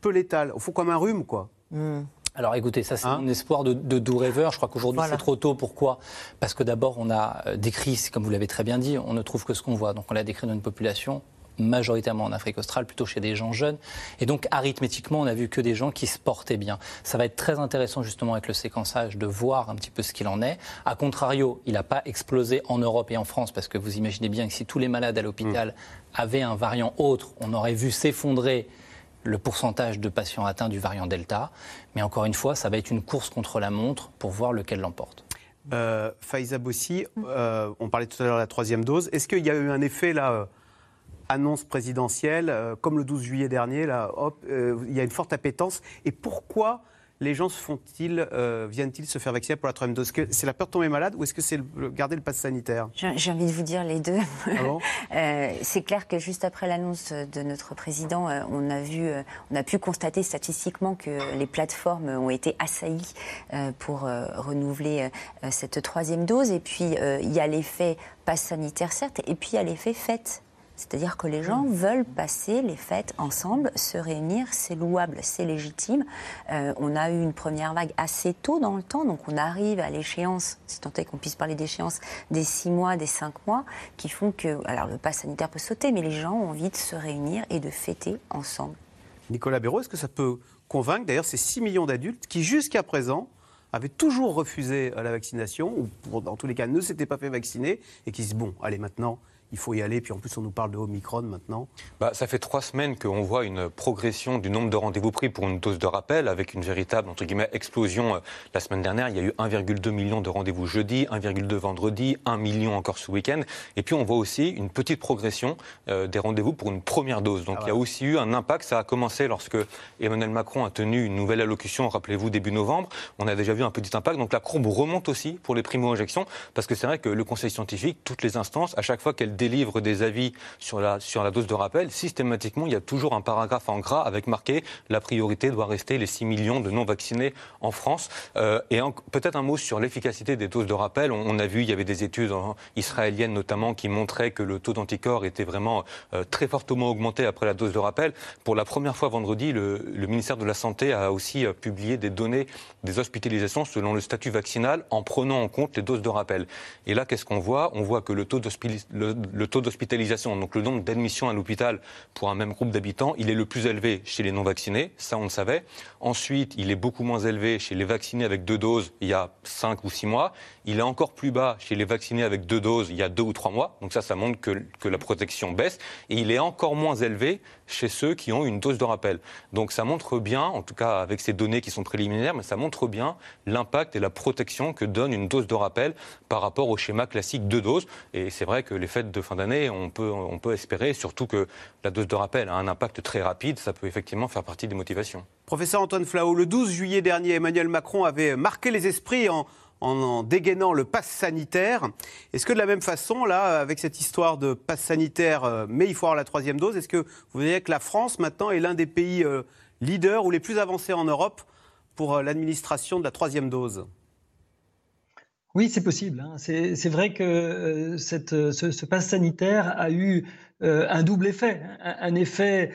peu létal Au fond, comme un rhume, quoi. Hmm. Alors écoutez, ça c'est un hein espoir de, de doux rêveur. Je crois qu'aujourd'hui c'est trop tôt. Pourquoi? Parce que d'abord on a euh, décrit, comme vous l'avez très bien dit, on ne trouve que ce qu'on voit. Donc on l'a décrit dans une population majoritairement en Afrique australe, plutôt chez des gens jeunes. Et donc, arithmétiquement, on n'a vu que des gens qui se portaient bien. Ça va être très intéressant, justement, avec le séquençage, de voir un petit peu ce qu'il en est. A contrario, il n'a pas explosé en Europe et en France, parce que vous imaginez bien que si tous les malades à l'hôpital mmh. avaient un variant autre, on aurait vu s'effondrer le pourcentage de patients atteints du variant Delta. Mais encore une fois, ça va être une course contre la montre pour voir lequel l'emporte. Euh, Faiza Bossi, euh, on parlait tout à l'heure de la troisième dose. Est-ce qu'il y a eu un effet là euh, annonce présidentielle, comme le 12 juillet dernier, là, hop, il y a une forte appétence. Et pourquoi les gens font-ils, euh, viennent-ils se faire vacciner pour la troisième dose? Est-ce que c'est la peur de tomber malade ou est-ce que c'est garder le pass sanitaire? J'ai envie de vous dire les deux. Ah euh, c'est clair que juste après l'annonce de notre président, euh, on a vu, on a pu constater statistiquement que les plateformes ont été assaillies pour renouveler cette troisième dose. Et puis il y a l'effet pass sanitaire certes, et puis il y a l'effet fête C'est-à-dire que les gens veulent passer les fêtes ensemble, se réunir, c'est louable, c'est légitime. Euh, on a eu une première vague assez tôt dans le temps, donc on arrive à l'échéance, si tant est qu'on puisse parler d'échéance, des six mois, des cinq mois, qui font que, alors le pass sanitaire peut sauter, mais les gens ont envie de se réunir et de fêter ensemble. Nicolas Béraud, est-ce que ça peut convaincre d'ailleurs ces 6 millions d'adultes qui jusqu'à présent avaient toujours refusé la vaccination, ou dans tous les cas ne s'étaient pas fait vacciner, et qui se disent, bon, allez maintenant, il faut y aller. Puis en plus, on nous parle de Omicron maintenant. Bah, ça fait trois semaines qu'on voit une progression du nombre de rendez-vous pris pour une dose de rappel, avec une véritable entre guillemets explosion. Euh, la semaine dernière, il y a eu 1,2 million de rendez-vous jeudi, 1,2 vendredi, 1 million encore ce week-end. Et puis on voit aussi une petite progression euh, des rendez-vous pour une première dose. Donc ah il y a aussi eu un impact. Ça a commencé lorsque Emmanuel Macron a tenu une nouvelle allocution, rappelez-vous, début novembre. On a déjà vu un petit impact. Donc la courbe remonte aussi pour les primo-injections, parce que c'est vrai que le Conseil scientifique, toutes les instances, à chaque fois qu'elles délivre des avis sur la, sur la dose de rappel, systématiquement, il y a toujours un paragraphe en gras avec marqué la priorité doit rester les 6 millions de non-vaccinés en France. Euh, et peut-être un mot sur l'efficacité des doses de rappel. On, a vu, il y avait des études israéliennes notamment qui montraient que le taux d'anticorps était vraiment euh, très fortement augmenté après la dose de rappel. Pour la première fois vendredi, le, ministère de la Santé a aussi euh, publié des données des hospitalisations selon le statut vaccinal en prenant en compte les doses de rappel. Et là, qu'est-ce qu'on voit? On voit que le taux d'hospitalisation, donc le nombre d'admissions à l'hôpital pour un même groupe d'habitants, il est le plus élevé chez les non-vaccinés, ça on le savait. Ensuite, il est beaucoup moins élevé chez les vaccinés avec deux doses il y a cinq ou six mois. Il est encore plus bas chez les vaccinés avec deux doses il y a deux ou trois mois. Donc ça, ça montre que, que la protection baisse. Et il est encore moins élevé chez ceux qui ont une dose de rappel. Donc ça montre bien, en tout cas avec ces données qui sont préliminaires, mais ça montre bien l'impact et la protection que donne une dose de rappel par rapport au schéma classique de doses. Et c'est vrai que les fêtes de fin d'année, on peut, espérer, surtout que la dose de rappel a un impact très rapide, ça peut effectivement faire partie des motivations. Professeur Antoine Flao, le 12 juillet dernier, Emmanuel Macron avait marqué les esprits en en, dégainant le pass sanitaire. Est-ce que de la même façon, là, avec cette histoire de pass sanitaire, euh, mais il faut avoir la troisième dose, est-ce que vous voyez que la France maintenant est l'un des pays euh, leaders ou les plus avancés en Europe pour euh, l'administration de la troisième dose? Oui, c'est possible. Hein. C'est vrai que cette, ce, pass sanitaire a eu un double effet. un effet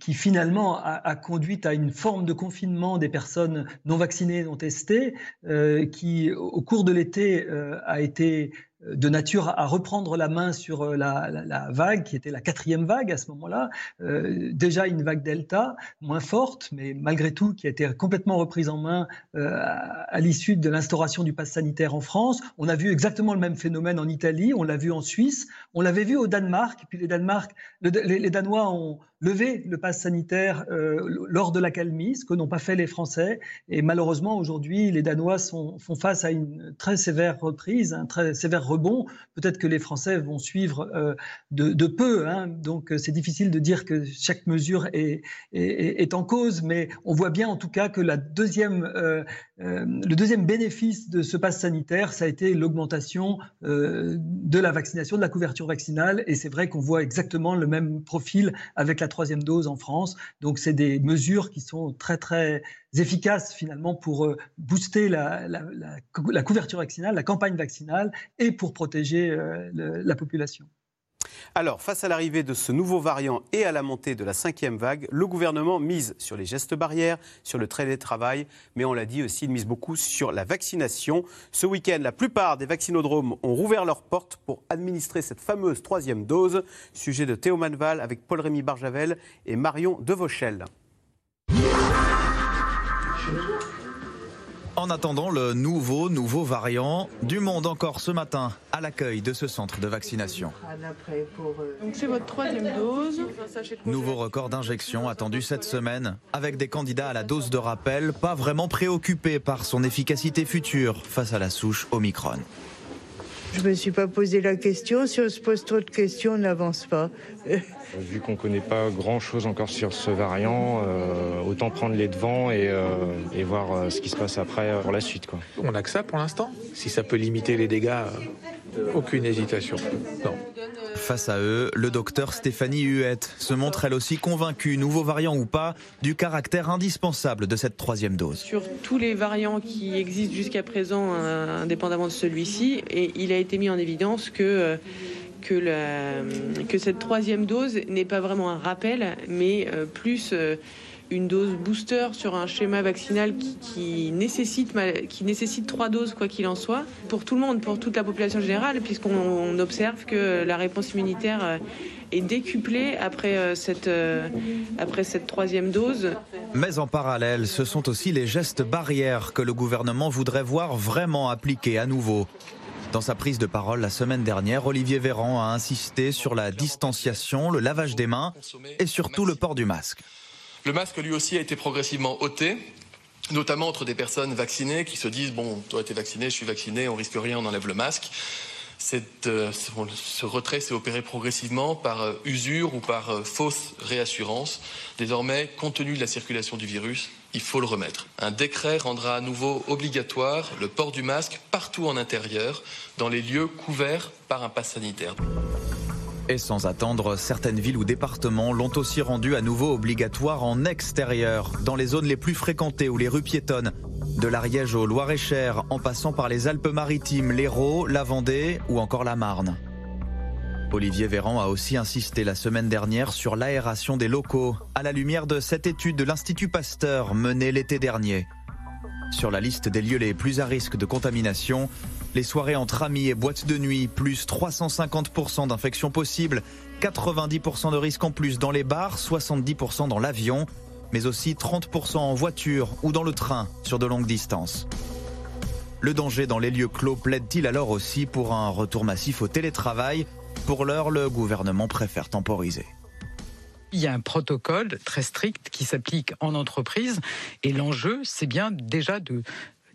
qui finalement a, conduit à une forme de confinement des personnes non vaccinées, non testées, euh, qui au cours de l'été euh, a été de nature à reprendre la main sur euh, la, vague, qui était la quatrième vague à ce moment-là, euh, déjà une vague Delta, moins forte, mais malgré tout, qui a été complètement reprise en main euh, à, l'issue de l'instauration du pass sanitaire en France. On a vu exactement le même phénomène en Italie, on l'a vu en Suisse, on l'avait vu au Danemark, et puis les, Danemark, les, Danois ont levé le pass sanitaire lors de la calmie, ce que n'ont pas fait les Français. Et malheureusement, aujourd'hui, les Danois font face à une très sévère reprise, un très sévère bon, Peut-être que les Français vont suivre euh, de, peu. Hein. donc euh, c'est difficile de dire que chaque mesure est, en cause, mais on voit bien en tout cas que la deuxième, euh, le deuxième bénéfice de ce pass sanitaire, ça a été l'augmentation de la vaccination, de la couverture vaccinale. Et c'est vrai qu'on voit exactement le même profil avec la troisième dose en France. Donc c'est des mesures qui sont très très efficaces finalement pour euh, booster la, couverture vaccinale, la campagne vaccinale et pour protéger euh, la population. Alors, face à l'arrivée de ce nouveau variant et à la montée de la cinquième vague, le gouvernement mise sur les gestes barrières, sur le télétravail, mais on l'a dit aussi, il mise beaucoup sur la vaccination. Ce week-end, la plupart des vaccinodromes ont rouvert leurs portes pour administrer cette fameuse troisième dose. Sujet de Théo Manval avec Paul-Rémy Barjavel et Marion Devauchel. En attendant le nouveau, nouveau variant, du monde encore ce matin à l'accueil de ce centre de vaccination. Donc c'est votre troisième dose. Nouveau record d'injection attendu cette semaine, avec des candidats à la dose de rappel pas vraiment préoccupés par son efficacité future face à la souche Omicron. Je me suis pas posé la question. Si on se pose trop de questions, on n'avance pas. Vu qu'on ne connaît pas grand-chose encore sur ce variant, euh, autant prendre les devants et, euh, voir euh, ce qui se passe après pour la suite. Quoi. On n'a que ça pour l'instant. Si ça peut limiter les dégâts, aucune hésitation. Non. Face à eux, le docteur Stéphanie Huette se montre elle aussi convaincue, nouveau variant ou pas, du caractère indispensable de cette troisième dose. Sur tous les variants qui existent jusqu'à présent, indépendamment de celui-ci, et il a été mis en évidence que que, que cette troisième dose n'est pas vraiment un rappel, mais plus une dose booster sur un schéma vaccinal qui, nécessite, trois doses, quoi qu'il en soit, pour tout le monde, pour toute la population générale, puisqu'on observe que la réponse immunitaire euh, est décuplée après euh, cette, euh, après cette troisième dose. Mais en parallèle, ce sont aussi les gestes barrières que le gouvernement voudrait voir vraiment appliqués à nouveau. Dans sa prise de parole la semaine dernière, Olivier Véran a insisté sur la distanciation, le lavage des mains et surtout le port du masque. Le masque, lui aussi, a été progressivement ôté notamment entre des personnes vaccinées qui se disent bon, toi es vacciné, je suis vacciné, on risque rien, on enlève le masque. Euh, ce retrait s'est opéré progressivement par euh, usure ou par euh, fausse réassurance. Désormais, compte tenu de la circulation du virus, il faut le remettre. Un décret rendra à nouveau obligatoire le port du masque partout en intérieur, dans les lieux couverts par un pass sanitaire. Et sans attendre, certaines villes ou départements l'ont aussi rendu à nouveau obligatoire en extérieur, dans les zones les plus fréquentées ou les rues piétonnes. De l'Ariège au Loir-et-Cher, en passant par les Alpes-Maritimes, l'Hérault, la Vendée ou encore la Marne. Olivier Véran a aussi insisté la semaine dernière sur l'aération des locaux, à la lumière de cette étude de l'Institut Pasteur menée l'été dernier. Sur la liste des lieux les plus à risque de contamination, les soirées entre amis et boîtes de nuit, plus 350% d'infections possibles, 90% de risques en plus dans les bars, 70% dans l'avion, mais aussi 30% en voiture ou dans le train sur de longues distances. Le danger dans les lieux clos plaide-t-il alors aussi pour un retour massif au télétravail? Pour l'heure, le gouvernement préfère temporiser. Il y a un protocole très strict qui s'applique en entreprise et l'enjeu, c'est bien déjà de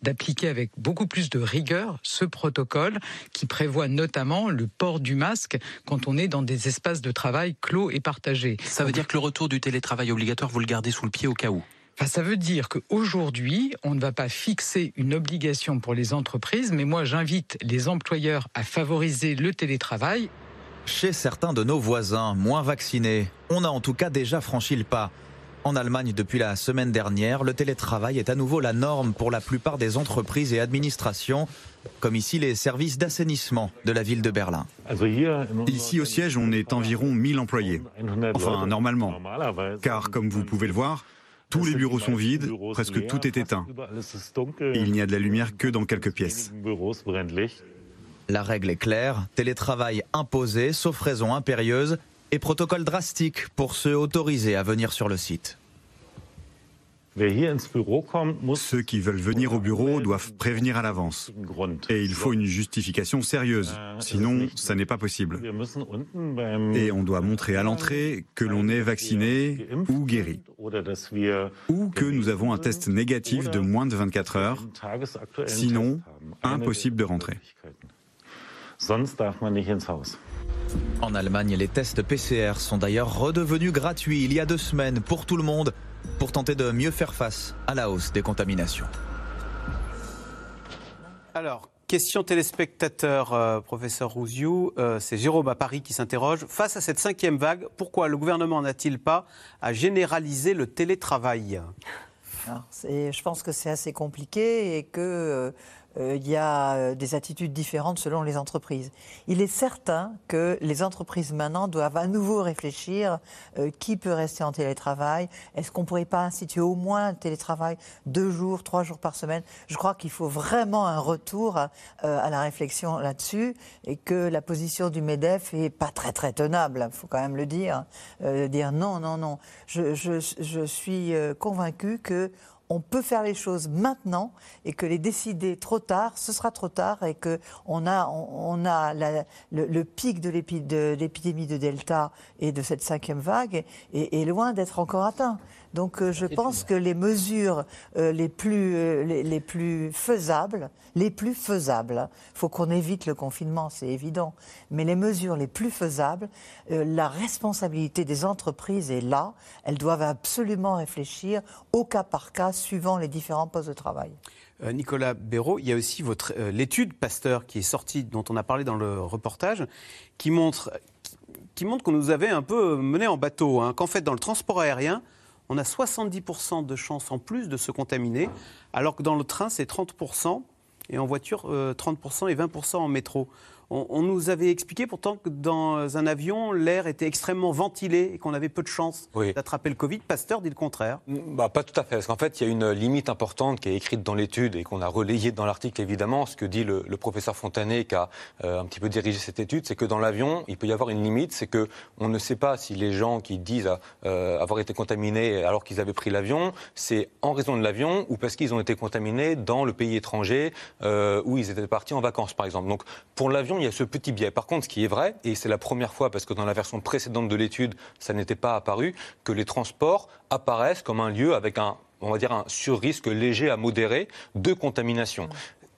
d'appliquer avec beaucoup plus de rigueur ce protocole qui prévoit notamment le port du masque quand on est dans des espaces de travail clos et partagés. Ça veut dire que le retour du télétravail obligatoire, vous le gardez sous le pied au cas où? Ça veut dire qu'aujourd'hui, on ne va pas fixer une obligation pour les entreprises, mais moi j'invite les employeurs à favoriser le télétravail. Chez certains de nos voisins moins vaccinés, on a en tout cas déjà franchi le pas. En Allemagne, depuis la semaine dernière, le télétravail est à nouveau la norme pour la plupart des entreprises et administrations, comme ici les services d'assainissement de la ville de Berlin. Ici au siège, on est environ 1000 employés. Enfin, normalement. Car comme vous pouvez le voir, tous les bureaux sont vides, presque tout est éteint. il n'y a de la lumière que dans quelques pièces. La règle est claire, télétravail imposé, sauf raison impérieuse, et protocole drastique pour ceux autorisés à venir sur le site. Ceux qui veulent venir au bureau doivent prévenir à l'avance. Et il faut une justification sérieuse, sinon ça n'est pas possible. Et on doit montrer à l'entrée que l'on est vacciné ou guéri, ou que nous avons un test négatif de moins de 24 heures, sinon impossible de rentrer. En Allemagne, les tests PCR sont d'ailleurs redevenus gratuits il y a deux semaines pour tout le monde pour tenter de mieux faire face à la hausse des contaminations. Alors, question téléspectateur, euh, professeur Rouziou, euh, c'est Jérôme à Paris qui s'interroge. Face à cette cinquième vague, pourquoi le gouvernement n'a-t-il pas à généraliser le télétravail? Je pense que c'est assez compliqué et que euh, il y a euh, des attitudes différentes selon les entreprises. Il est certain que les entreprises maintenant doivent à nouveau réfléchir euh, qui peut rester en télétravail. Est-ce qu'on ne pourrait pas instituer au moins un télétravail deux jours, trois jours par semaine? Je crois qu'il faut vraiment un retour à, la réflexion là-dessus et que la position du MEDEF est pas très très tenable, il faut quand même le dire. dire non, non, non. Je, je, je suis convaincu que on peut faire les choses maintenant et que les décider trop tard, ce sera trop tard et que on a, on, a le, pic de l'épidémie de Delta et de cette cinquième vague est loin d'être encore atteint. Donc euh, je pense que les mesures euh, les, plus, euh, les, plus faisables, les plus faisables, il faut qu'on évite le confinement, c'est évident, mais les mesures les plus faisables, la responsabilité des entreprises est là, elles doivent absolument réfléchir au cas par cas suivant les différents postes de travail. Nicolas Béraud, il y a aussi votre l'étude Pasteur qui est sortie, dont on a parlé dans le reportage, qui montre, qui, montre qu'on nous avait un peu mené en bateau, hein, qu'en fait dans le transport aérien, on a 70% de chances en plus de se contaminer, alors que dans le train, c'est 30%, et en voiture, 30% euh, et 20% en métro. On, nous avait expliqué pourtant que dans un avion, l'air était extrêmement ventilé et qu'on avait peu de chances d'attraper le Covid. Pasteur dit le contraire. Bah, pas tout à fait, parce qu'en fait, il y a une limite importante qui est écrite dans l'étude et qu'on a relayée dans l'article, évidemment. Ce que dit le, professeur Fontanet, qui a euh, un petit peu dirigé cette étude, c'est que dans l'avion, il peut y avoir une limite, c'est que on ne sait pas si les gens qui disent euh, avoir été contaminés alors qu'ils avaient pris l'avion, c'est en raison de l'avion ou parce qu'ils ont été contaminés dans le pays étranger euh, où ils étaient partis en vacances, par exemple. Donc, pour l'avion, il y a ce petit biais. Par contre, ce qui est vrai, et c'est la première fois, parce que dans la version précédente de l'étude, ça n'était pas apparu, que les transports apparaissent comme un lieu avec un on va dire un surrisque léger à modéré de contamination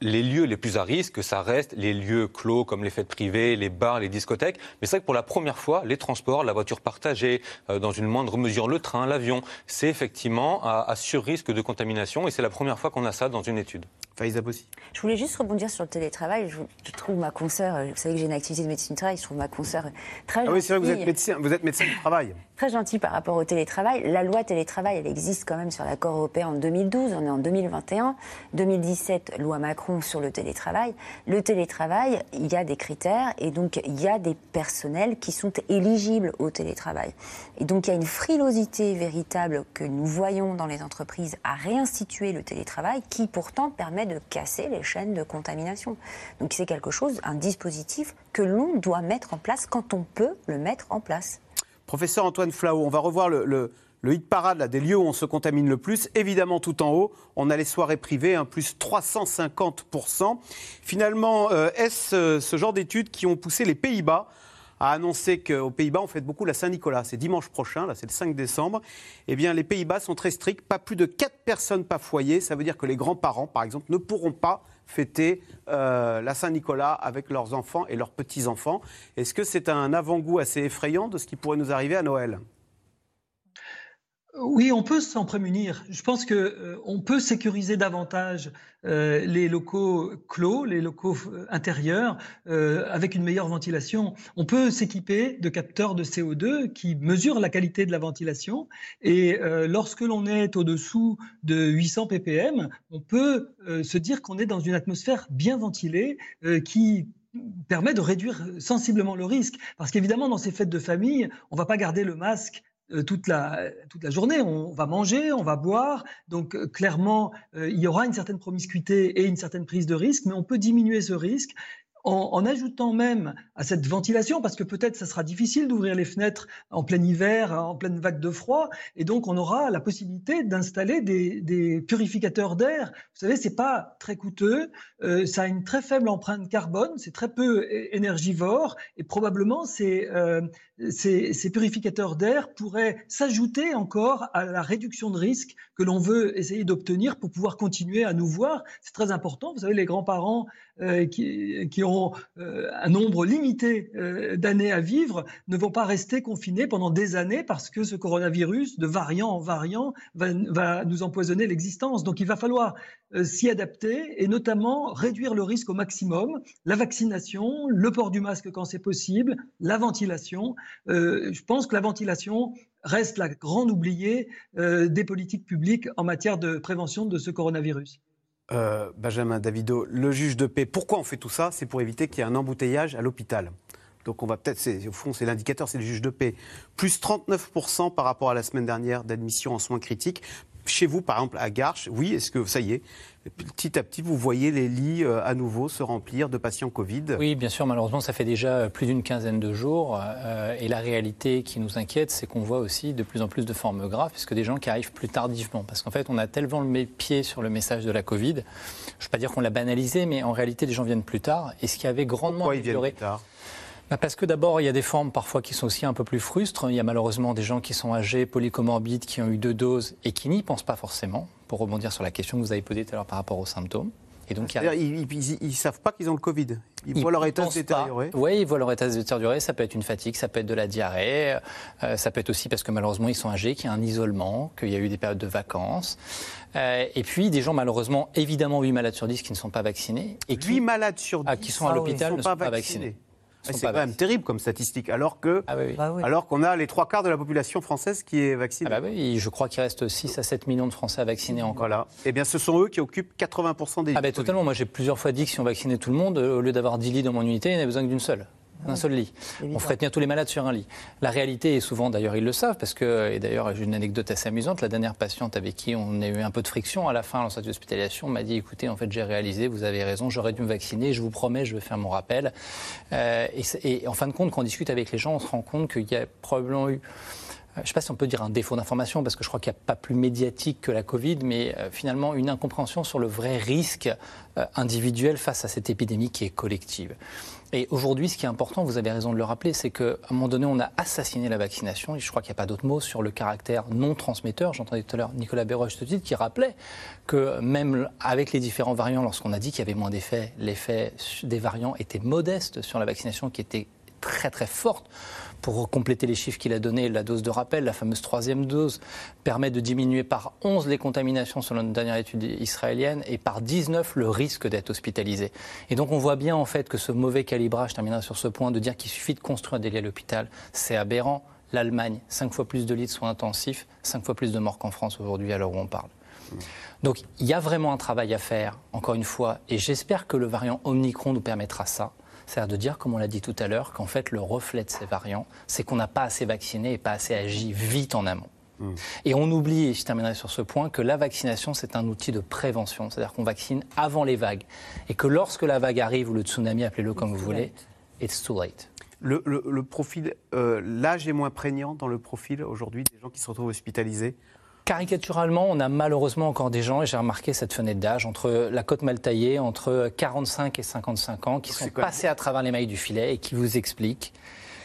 les lieux les plus à risque, ça reste les lieux clos comme les fêtes privées, les bars, les discothèques. Mais c'est vrai que pour la première fois, les transports, la voiture partagée, euh, dans une moindre mesure le train, l'avion, c'est effectivement à, à sur-risque de contamination et c'est la première fois qu'on a ça dans une étude. Faïza Bossi. Je voulais juste rebondir sur le télétravail. Je, trouve ma consoeur, euh, vous savez que j'ai une activité de médecine du travail, je trouve ma consoeur très ah oui, c'est vrai, vous êtes médecin, vous êtes médecin du travail. Très gentil par rapport au télétravail. La loi télétravail, elle existe quand même sur l'accord européen en 2012, on est en 2021. 2017, loi Macron sur le télétravail. Le télétravail, il y a des critères et donc il y a des personnels qui sont éligibles au télétravail. Et donc il y a une frilosité véritable que nous voyons dans les entreprises à réinstituer le télétravail qui pourtant permet de casser les chaînes de contamination. Donc c'est quelque chose, un dispositif que l'on doit mettre en place quand on peut le mettre en place. Professeur Antoine Flao, on va revoir le, hit parade des lieux où on se contamine le plus. Évidemment, tout en haut, on a les soirées privées, un plus 350%. Finalement, euh, est-ce euh, ce genre d'études qui ont poussé les Pays-Bas à annoncer qu'aux Pays-Bas, on fête beaucoup la Saint-Nicolas. C'est dimanche prochain, là, c'est le 5 décembre. Eh bien, les Pays-Bas sont très stricts. Pas plus de 4 personnes par foyer. Ça veut dire que les grands-parents, par exemple, ne pourront pas fêter euh, la Saint-Nicolas avec leurs enfants et leurs petits-enfants. Est-ce que c'est un avant-goût assez effrayant de ce qui pourrait nous arriver à Noël? Oui, on peut s'en prémunir. Je pense que euh, on peut sécuriser davantage euh, les locaux clos, les locaux euh, intérieurs, avec une meilleure ventilation. On peut s'équiper de capteurs de CO2 qui mesurent la qualité de la ventilation. Et lorsque l'on est au-dessous de 800 ppm, on peut se dire qu'on est dans une atmosphère bien ventilée qui permet de réduire sensiblement le risque. Parce qu'évidemment, dans ces fêtes de famille, on ne va pas garder le masque toute la, toute la journée. On va manger, on va boire. Donc euh, clairement, euh, il y aura une certaine promiscuité et une certaine prise de risque, mais on peut diminuer ce risque en, ajoutant même à cette ventilation, parce que peut-être ça sera difficile d'ouvrir les fenêtres en plein hiver, en pleine vague de froid, et donc on aura la possibilité d'installer des, purificateurs d'air. Vous savez, c'est pas très coûteux, euh, ça a une très faible empreinte carbone, c'est très peu énergivore, et probablement ces, euh, ces, purificateurs d'air pourraient s'ajouter encore à la réduction de risque que l'on veut essayer d'obtenir pour pouvoir continuer à nous voir. C'est très important. Vous savez, les grands-parents euh, qui, ont euh, un nombre limité euh, d'années à vivre ne vont pas rester confinés pendant des années parce que ce coronavirus, de variant en variant, va, va nous empoisonner l'existence. Donc il va falloir s'y adapter et notamment réduire le risque au maximum. La vaccination, le port du masque quand c'est possible, la ventilation. Je pense que la ventilation reste la grande oubliée des politiques publiques en matière de prévention de ce coronavirus. Euh, Benjamin Davido, le juge de paix, pourquoi on fait tout ça? C'est pour éviter qu'il y ait un embouteillage à l'hôpital. Donc on va peut-être, au fond, c'est l'indicateur, c'est le juge de paix. Plus 39% par rapport à la semaine dernière d'admission en soins critiques. Chez vous, par exemple, à Garches, oui, est-ce que ça y est, petit à petit, vous voyez les lits euh, à nouveau se remplir de patients Covid? Oui, bien sûr, malheureusement, ça fait déjà plus d'une quinzaine de jours. Euh, et la réalité qui nous inquiète, c'est qu'on voit aussi de plus en plus de formes graves, puisque des gens qui arrivent plus tardivement. Parce qu'en fait, on a tellement le pied sur le message de la Covid. Je ne veux pas dire qu'on l'a banalisé, mais en réalité, les gens viennent plus tard. Et ce qui avait grandement Pourquoi ils viennent plus tard? Parce que d'abord, il y a des formes parfois qui sont aussi un peu plus frustres. Il y a malheureusement des gens qui sont âgés, polycomorbides, qui ont eu deux doses et qui n'y pensent pas forcément, pour rebondir sur la question que vous avez posée tout à l'heure par rapport aux symptômes. Et donc, ils ne savent pas qu'ils ont le Covid. Ils, voient leur état se détériorer. Oui, ils voient leur état se détériorer. Ça peut être une fatigue, ça peut être de la diarrhée. Euh, ça peut être aussi parce que malheureusement, ils sont âgés, qu'il y a un isolement, qu'il y a eu des périodes de vacances. Euh, et puis, des gens, malheureusement, évidemment, 8 malades sur 10 qui ne sont pas vaccinés. Et 8 malades sur 10 ah, qui sont à l'hôpital ne sont pas vaccinés. C'est quand même terrible comme statistique, alors que, ah bah alors qu'on a les trois quarts de la population française qui est vaccinée. Ah bah oui, je crois qu'il reste 6 à 7 millions de Français à vacciner encore. Voilà. Eh bien, ce sont eux qui occupent 80% des. Ah ben totalement. Moi, j'ai plusieurs fois dit que si on vaccinait tout le monde, au lieu d'avoir 10 lits dans mon unité, il n'y en avait besoin que d'une seule un seul lit. On ferait tenir tous les malades sur un lit. La réalité est souvent, d'ailleurs, ils le savent, parce que, et d'ailleurs, j'ai une anecdote assez amusante. La dernière patiente avec qui on a eu un peu de friction à la fin, cette hospitalisation, m'a dit écoutez, en fait, j'ai réalisé, vous avez raison, j'aurais dû me vacciner, je vous promets, je vais faire mon rappel. Euh, et, en fin de compte, quand on discute avec les gens, on se rend compte qu'il y a probablement eu euh, je ne sais pas si on peut dire un défaut d'information, parce que je crois qu'il n'y a pas plus médiatique que la Covid, mais euh, finalement une incompréhension sur le vrai risque individuel face à cette épidémie qui est collective. Et aujourd'hui, ce qui est important, vous avez raison de le rappeler, c'est qu'à un moment donné, on a assassiné la vaccination, et je crois qu'il n'y a pas d'autre mot sur le caractère non transmetteur. J'entendais tout à l'heure Nicolas Béroche qui rappelait que même avec les différents variants, lorsqu'on a dit qu'il y avait moins d'effets, l'effet des variants était modeste sur la vaccination, qui était très très forte. Pour compléter les chiffres qu'il a donnés, la dose de rappel, la fameuse troisième dose, permet de diminuer par 11 les contaminations selon une dernière étude israélienne et par 19 le risque d'être hospitalisé. Et donc on voit bien en fait que ce mauvais calibrage, je terminerai sur ce point, de dire qu'il suffit de construire des lits à l'hôpital, c'est aberrant. L'Allemagne, 5 fois plus de lits de soins intensifs, 5 fois plus de morts qu'en France aujourd'hui à l'heure où on parle. Donc il y a vraiment un travail à faire, encore une fois, et j'espère que le variant Omicron nous permettra ça. C'est-à-dire de dire, comme on l'a dit tout à l'heure, qu'en fait, le reflet de ces variants, c'est qu'on n'a pas assez vacciné et pas assez agi vite en amont. Hmm. Et on oublie, et je terminerai sur ce point, que la vaccination, c'est un outil de prévention. C'est-à-dire qu'on vaccine avant les vagues. Et que lorsque la vague arrive, ou le tsunami, appelez-le comme vous voulez, it's too late. Le, profil, euh, l'âge est moins prégnant dans le profil aujourd'hui des gens qui se retrouvent hospitalisés Caricaturalement, on a malheureusement encore des gens, et j'ai remarqué cette fenêtre d'âge, entre la côte mal taillée, entre 45 et 55 ans, qui sont passés à travers les mailles du filet et qui vous expliquent.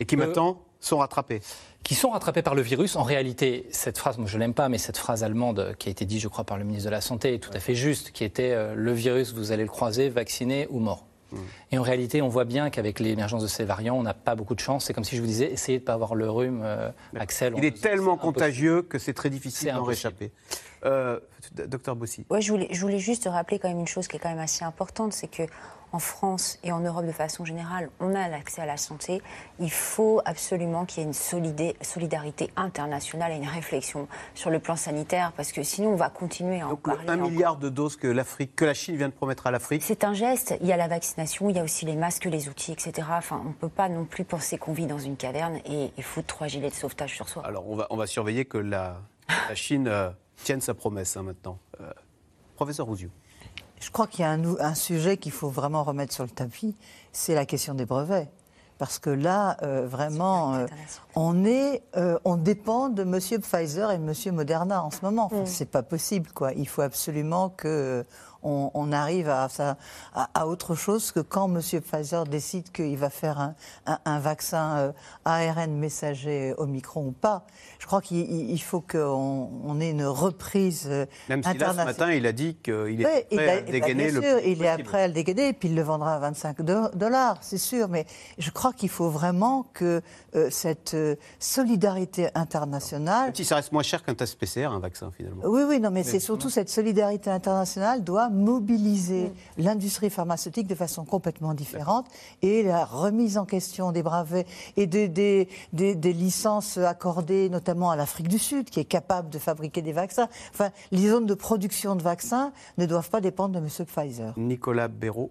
Et qui maintenant sont rattrapés qui sont rattrapés par le virus. En réalité, cette phrase, moi je l'aime pas, mais cette phrase allemande qui a été dite, je crois, par le ministre de la Santé est tout à fait juste, qui était euh, le virus, vous allez le croiser, vacciné ou mort. Mm. Et en réalité, on voit bien qu'avec l'émergence de ces variants, on n'a pas beaucoup de chance. C'est comme si je vous disais, essayez de ne pas avoir le rhume, euh, Axel. Il est tellement contagieux que c'est très difficile d'en réchapper. Euh, docteur Bossy. Ouais, je voulais, je voulais juste rappeler quand même une chose qui est quand même assez importante, c'est que en France et en Europe de façon générale, on a l'accès à la santé. Il faut absolument qu'il y ait une solidarité internationale et une réflexion sur le plan sanitaire, parce que sinon on va continuer à en parler. Un milliard de doses que l'Afrique, que la Chine vient de promettre à l'Afrique. C'est un geste. Il y a la vaccination, il y a aussi les masques, les outils, etc. Enfin, on ne peut pas non plus penser qu'on vit dans une caverne et il faut trois gilets de sauvetage sur soi. Alors on va, on va surveiller que la, la Chine euh, tienne sa promesse hein, maintenant. Euh, professeur Rouziou. Je crois qu'il y a un, sujet qu'il faut vraiment remettre sur le tapis, c'est la question des brevets. Parce que là, euh, vraiment, euh, on, est, euh, on dépend de M. Pfizer et M. Moderna en ce moment. Ce mm. C'est pas possible, quoi. Il faut absolument que on, arrive à, à, autre chose que quand M. Pfizer décide qu'il va faire un, vaccin euh, ARN messager Omicron ou pas. Je crois qu'il faut qu'on ait une reprise euh, Même si là, ce matin, il a dit qu'il est prêt à dégainer le sûr, Il est prêt à le dégainer, et puis il le vendra à 25 dollars, c'est sûr. Mais je crois qu'il faut vraiment que euh, cette solidarité internationale... Même si ça reste moins cher qu'un test PCR, un vaccin, finalement. Oui, oui, non, mais, mais c'est surtout cette solidarité internationale doit mobiliser mm. l'industrie pharmaceutique de façon complètement différente et la remise en question des brevets et des, des, des, licences accordées notamment à l'Afrique du Sud qui est capable de fabriquer des vaccins. Enfin, les zones de production de vaccins ne doivent pas dépendre de M. Pfizer. Nicolas Béraud.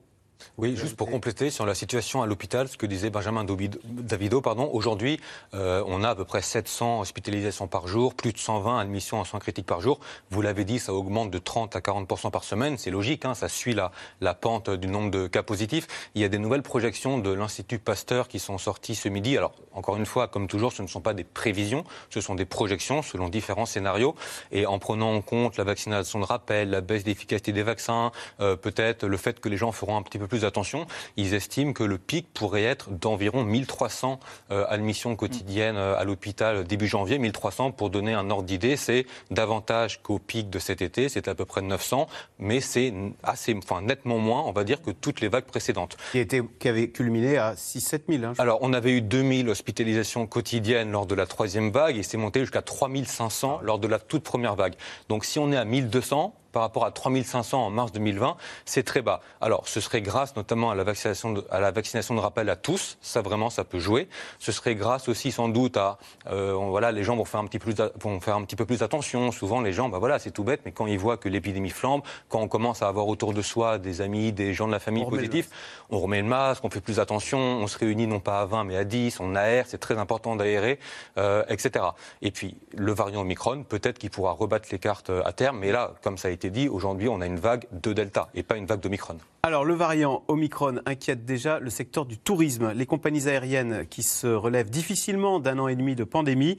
Oui, juste pour compléter sur la situation à l'hôpital, ce que disait Benjamin Davido, pardon, aujourd'hui, euh, on a à peu près 700 hospitalisations par jour, plus de 120 admissions en soins critiques par jour. Vous l'avez dit, ça augmente de 30 à 40% par semaine, c'est logique, hein, ça suit la, pente du nombre de cas positifs. Il y a des nouvelles projections de l'Institut Pasteur qui sont sorties ce midi. Alors, encore une fois, comme toujours, ce ne sont pas des prévisions, ce sont des projections selon différents scénarios. Et en prenant en compte la vaccination de rappel, la baisse d'efficacité des vaccins, euh, peut-être le fait que les gens feront un petit peu plus d'attention, ils estiment que le pic pourrait être d'environ 1300 euh, admissions quotidiennes euh, à l'hôpital début janvier. 1300, pour donner un ordre d'idée, c'est davantage qu'au pic de cet été, c'est à peu près 900, mais c'est assez, enfin, nettement moins, on va dire, que toutes les vagues précédentes. Qui, était, qui avait culminé à 6-7 000. Hein, Alors, on avait eu 2000 hospitalisations quotidiennes lors de la troisième vague et c'est monté jusqu'à 3500 lors de la toute première vague. Donc, si on est à 1200, par rapport à 3500 en mars 2020, c'est très bas. Alors, ce serait grâce notamment à la vaccination de, à la vaccination de rappel à tous. Ça, vraiment, ça peut jouer. Ce serait grâce aussi, sans doute, à, euh, voilà, les gens vont faire un petit, plus, vont faire un petit peu plus attention. Souvent, les gens, bah voilà, c'est tout bête, mais quand ils voient que l'épidémie flambe, quand on commence à avoir autour de soi des amis, des gens de la famille positifs, on remet le masque, on fait plus attention, on se réunit non pas à 20, mais à 10, on aère, c'est très important d'aérer, euh, etc. Et puis, le variant Omicron, peut-être qu'il pourra rebattre les cartes euh, à terme, mais là, comme ça a été aujourd'hui, on a une vague de Delta et pas une vague d'Omicron. Alors, le variant Omicron inquiète déjà le secteur du tourisme. Les compagnies aériennes qui se relèvent difficilement d'un an et demi de pandémie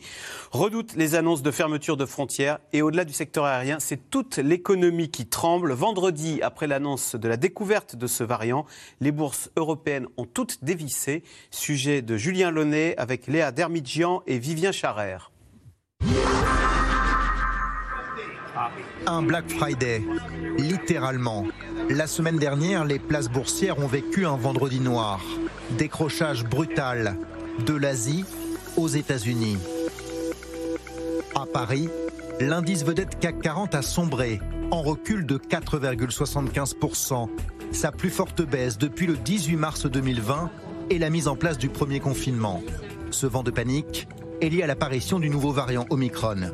redoutent les annonces de fermeture de frontières. Et au-delà du secteur aérien, c'est toute l'économie qui tremble. Vendredi, après l'annonce de la découverte de ce variant, les bourses européennes ont toutes dévissé. Sujet de Julien Launay avec Léa Dermidjian et Vivien Charrère. Un Black Friday, littéralement. La semaine dernière, les places boursières ont vécu un vendredi noir. Décrochage brutal de l'Asie aux États-Unis. À Paris, l'indice vedette CAC 40 a sombré, en recul de 4,75%, sa plus forte baisse depuis le 18 mars 2020 et la mise en place du premier confinement. Ce vent de panique est lié à l'apparition du nouveau variant Omicron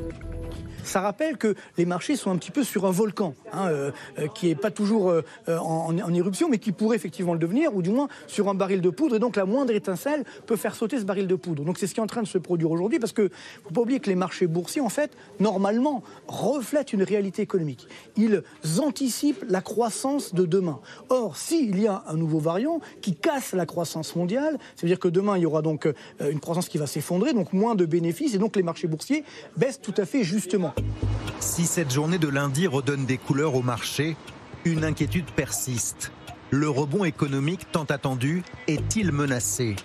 ça rappelle que les marchés sont un petit peu sur un volcan, hein, euh, euh, qui n'est pas toujours euh, en, éruption, mais qui pourrait effectivement le devenir, ou du moins sur un baril de poudre. Et donc la moindre étincelle peut faire sauter ce baril de poudre. Donc c'est ce qui est en train de se produire aujourd'hui, parce que faut pas oublier que les marchés boursiers, en fait, normalement, reflètent une réalité économique. Ils anticipent la croissance de demain. Or, s'il y a un nouveau variant qui casse la croissance mondiale, ça veut dire que demain, il y aura donc une croissance qui va s'effondrer, donc moins de bénéfices, et donc les marchés boursiers baissent tout à fait justement. Si cette journée de lundi redonne des couleurs au marché, une inquiétude persiste. Le rebond économique tant attendu est-il menacé?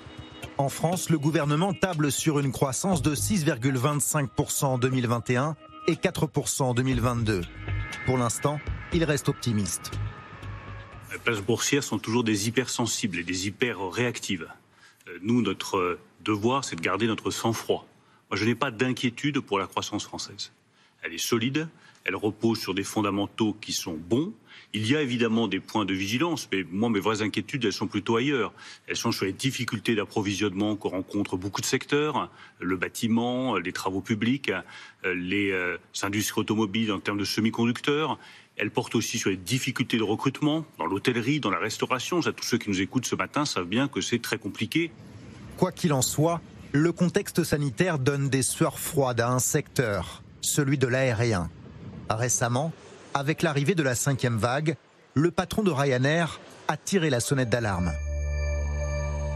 En France, le gouvernement table sur une croissance de 6,25% en 2021 et 4% en 2022. Pour l'instant, il reste optimiste. Les places boursières sont toujours des hypersensibles et des hyper réactives. Euh, nous, notre devoir, c'est de garder notre sang-froid. Moi, je n'ai pas d'inquiétude pour la croissance française elle est solide, elle repose sur des fondamentaux qui sont bons. Il y a évidemment des points de vigilance, mais moi, mes vraies inquiétudes, elles sont plutôt ailleurs. Elles sont sur les difficultés d'approvisionnement que rencontrent beaucoup de secteurs, le bâtiment, les travaux publics, les euh, industries automobiles en termes de semi-conducteurs. Elles portent aussi sur les difficultés de recrutement dans l'hôtellerie, dans la restauration. tous ceux qui nous écoutent ce matin savent bien que c'est très compliqué. Quoi qu'il en soit, le contexte sanitaire donne des sueurs froides à un secteur celui de l'aérien. Récemment, avec l'arrivée de la cinquième vague, le patron de Ryanair a tiré la sonnette d'alarme.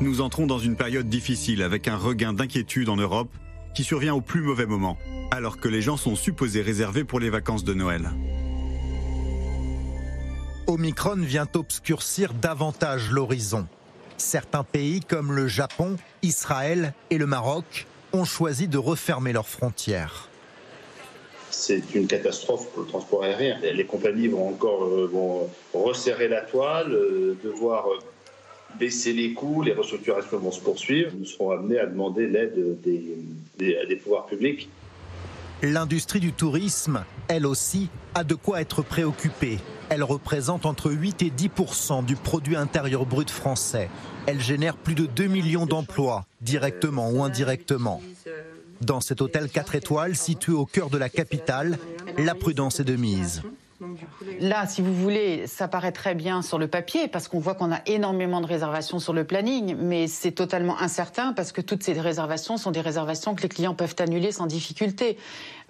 Nous entrons dans une période difficile avec un regain d'inquiétude en Europe qui survient au plus mauvais moment, alors que les gens sont supposés réservés pour les vacances de Noël. Omicron vient obscurcir davantage l'horizon. Certains pays comme le Japon, Israël et le Maroc ont choisi de refermer leurs frontières c'est une catastrophe pour le transport aérien. Les compagnies vont encore euh, vont resserrer la toile, euh, devoir euh, baisser les coûts, les restructurations vont se poursuivre. Nous serons amenés à demander l'aide des, des, pouvoirs publics. L'industrie du tourisme, elle aussi, a de quoi être préoccupée. Elle représente entre 8 et 10% du produit intérieur brut français. Elle génère plus de 2 millions d'emplois, directement ou indirectement. Dans cet hôtel 4 étoiles situé au cœur de la capitale, la prudence est de mise. Là, si vous voulez, ça paraît très bien sur le papier parce qu'on voit qu'on a énormément de réservations sur le planning, mais c'est totalement incertain parce que toutes ces réservations sont des réservations que les clients peuvent annuler sans difficulté.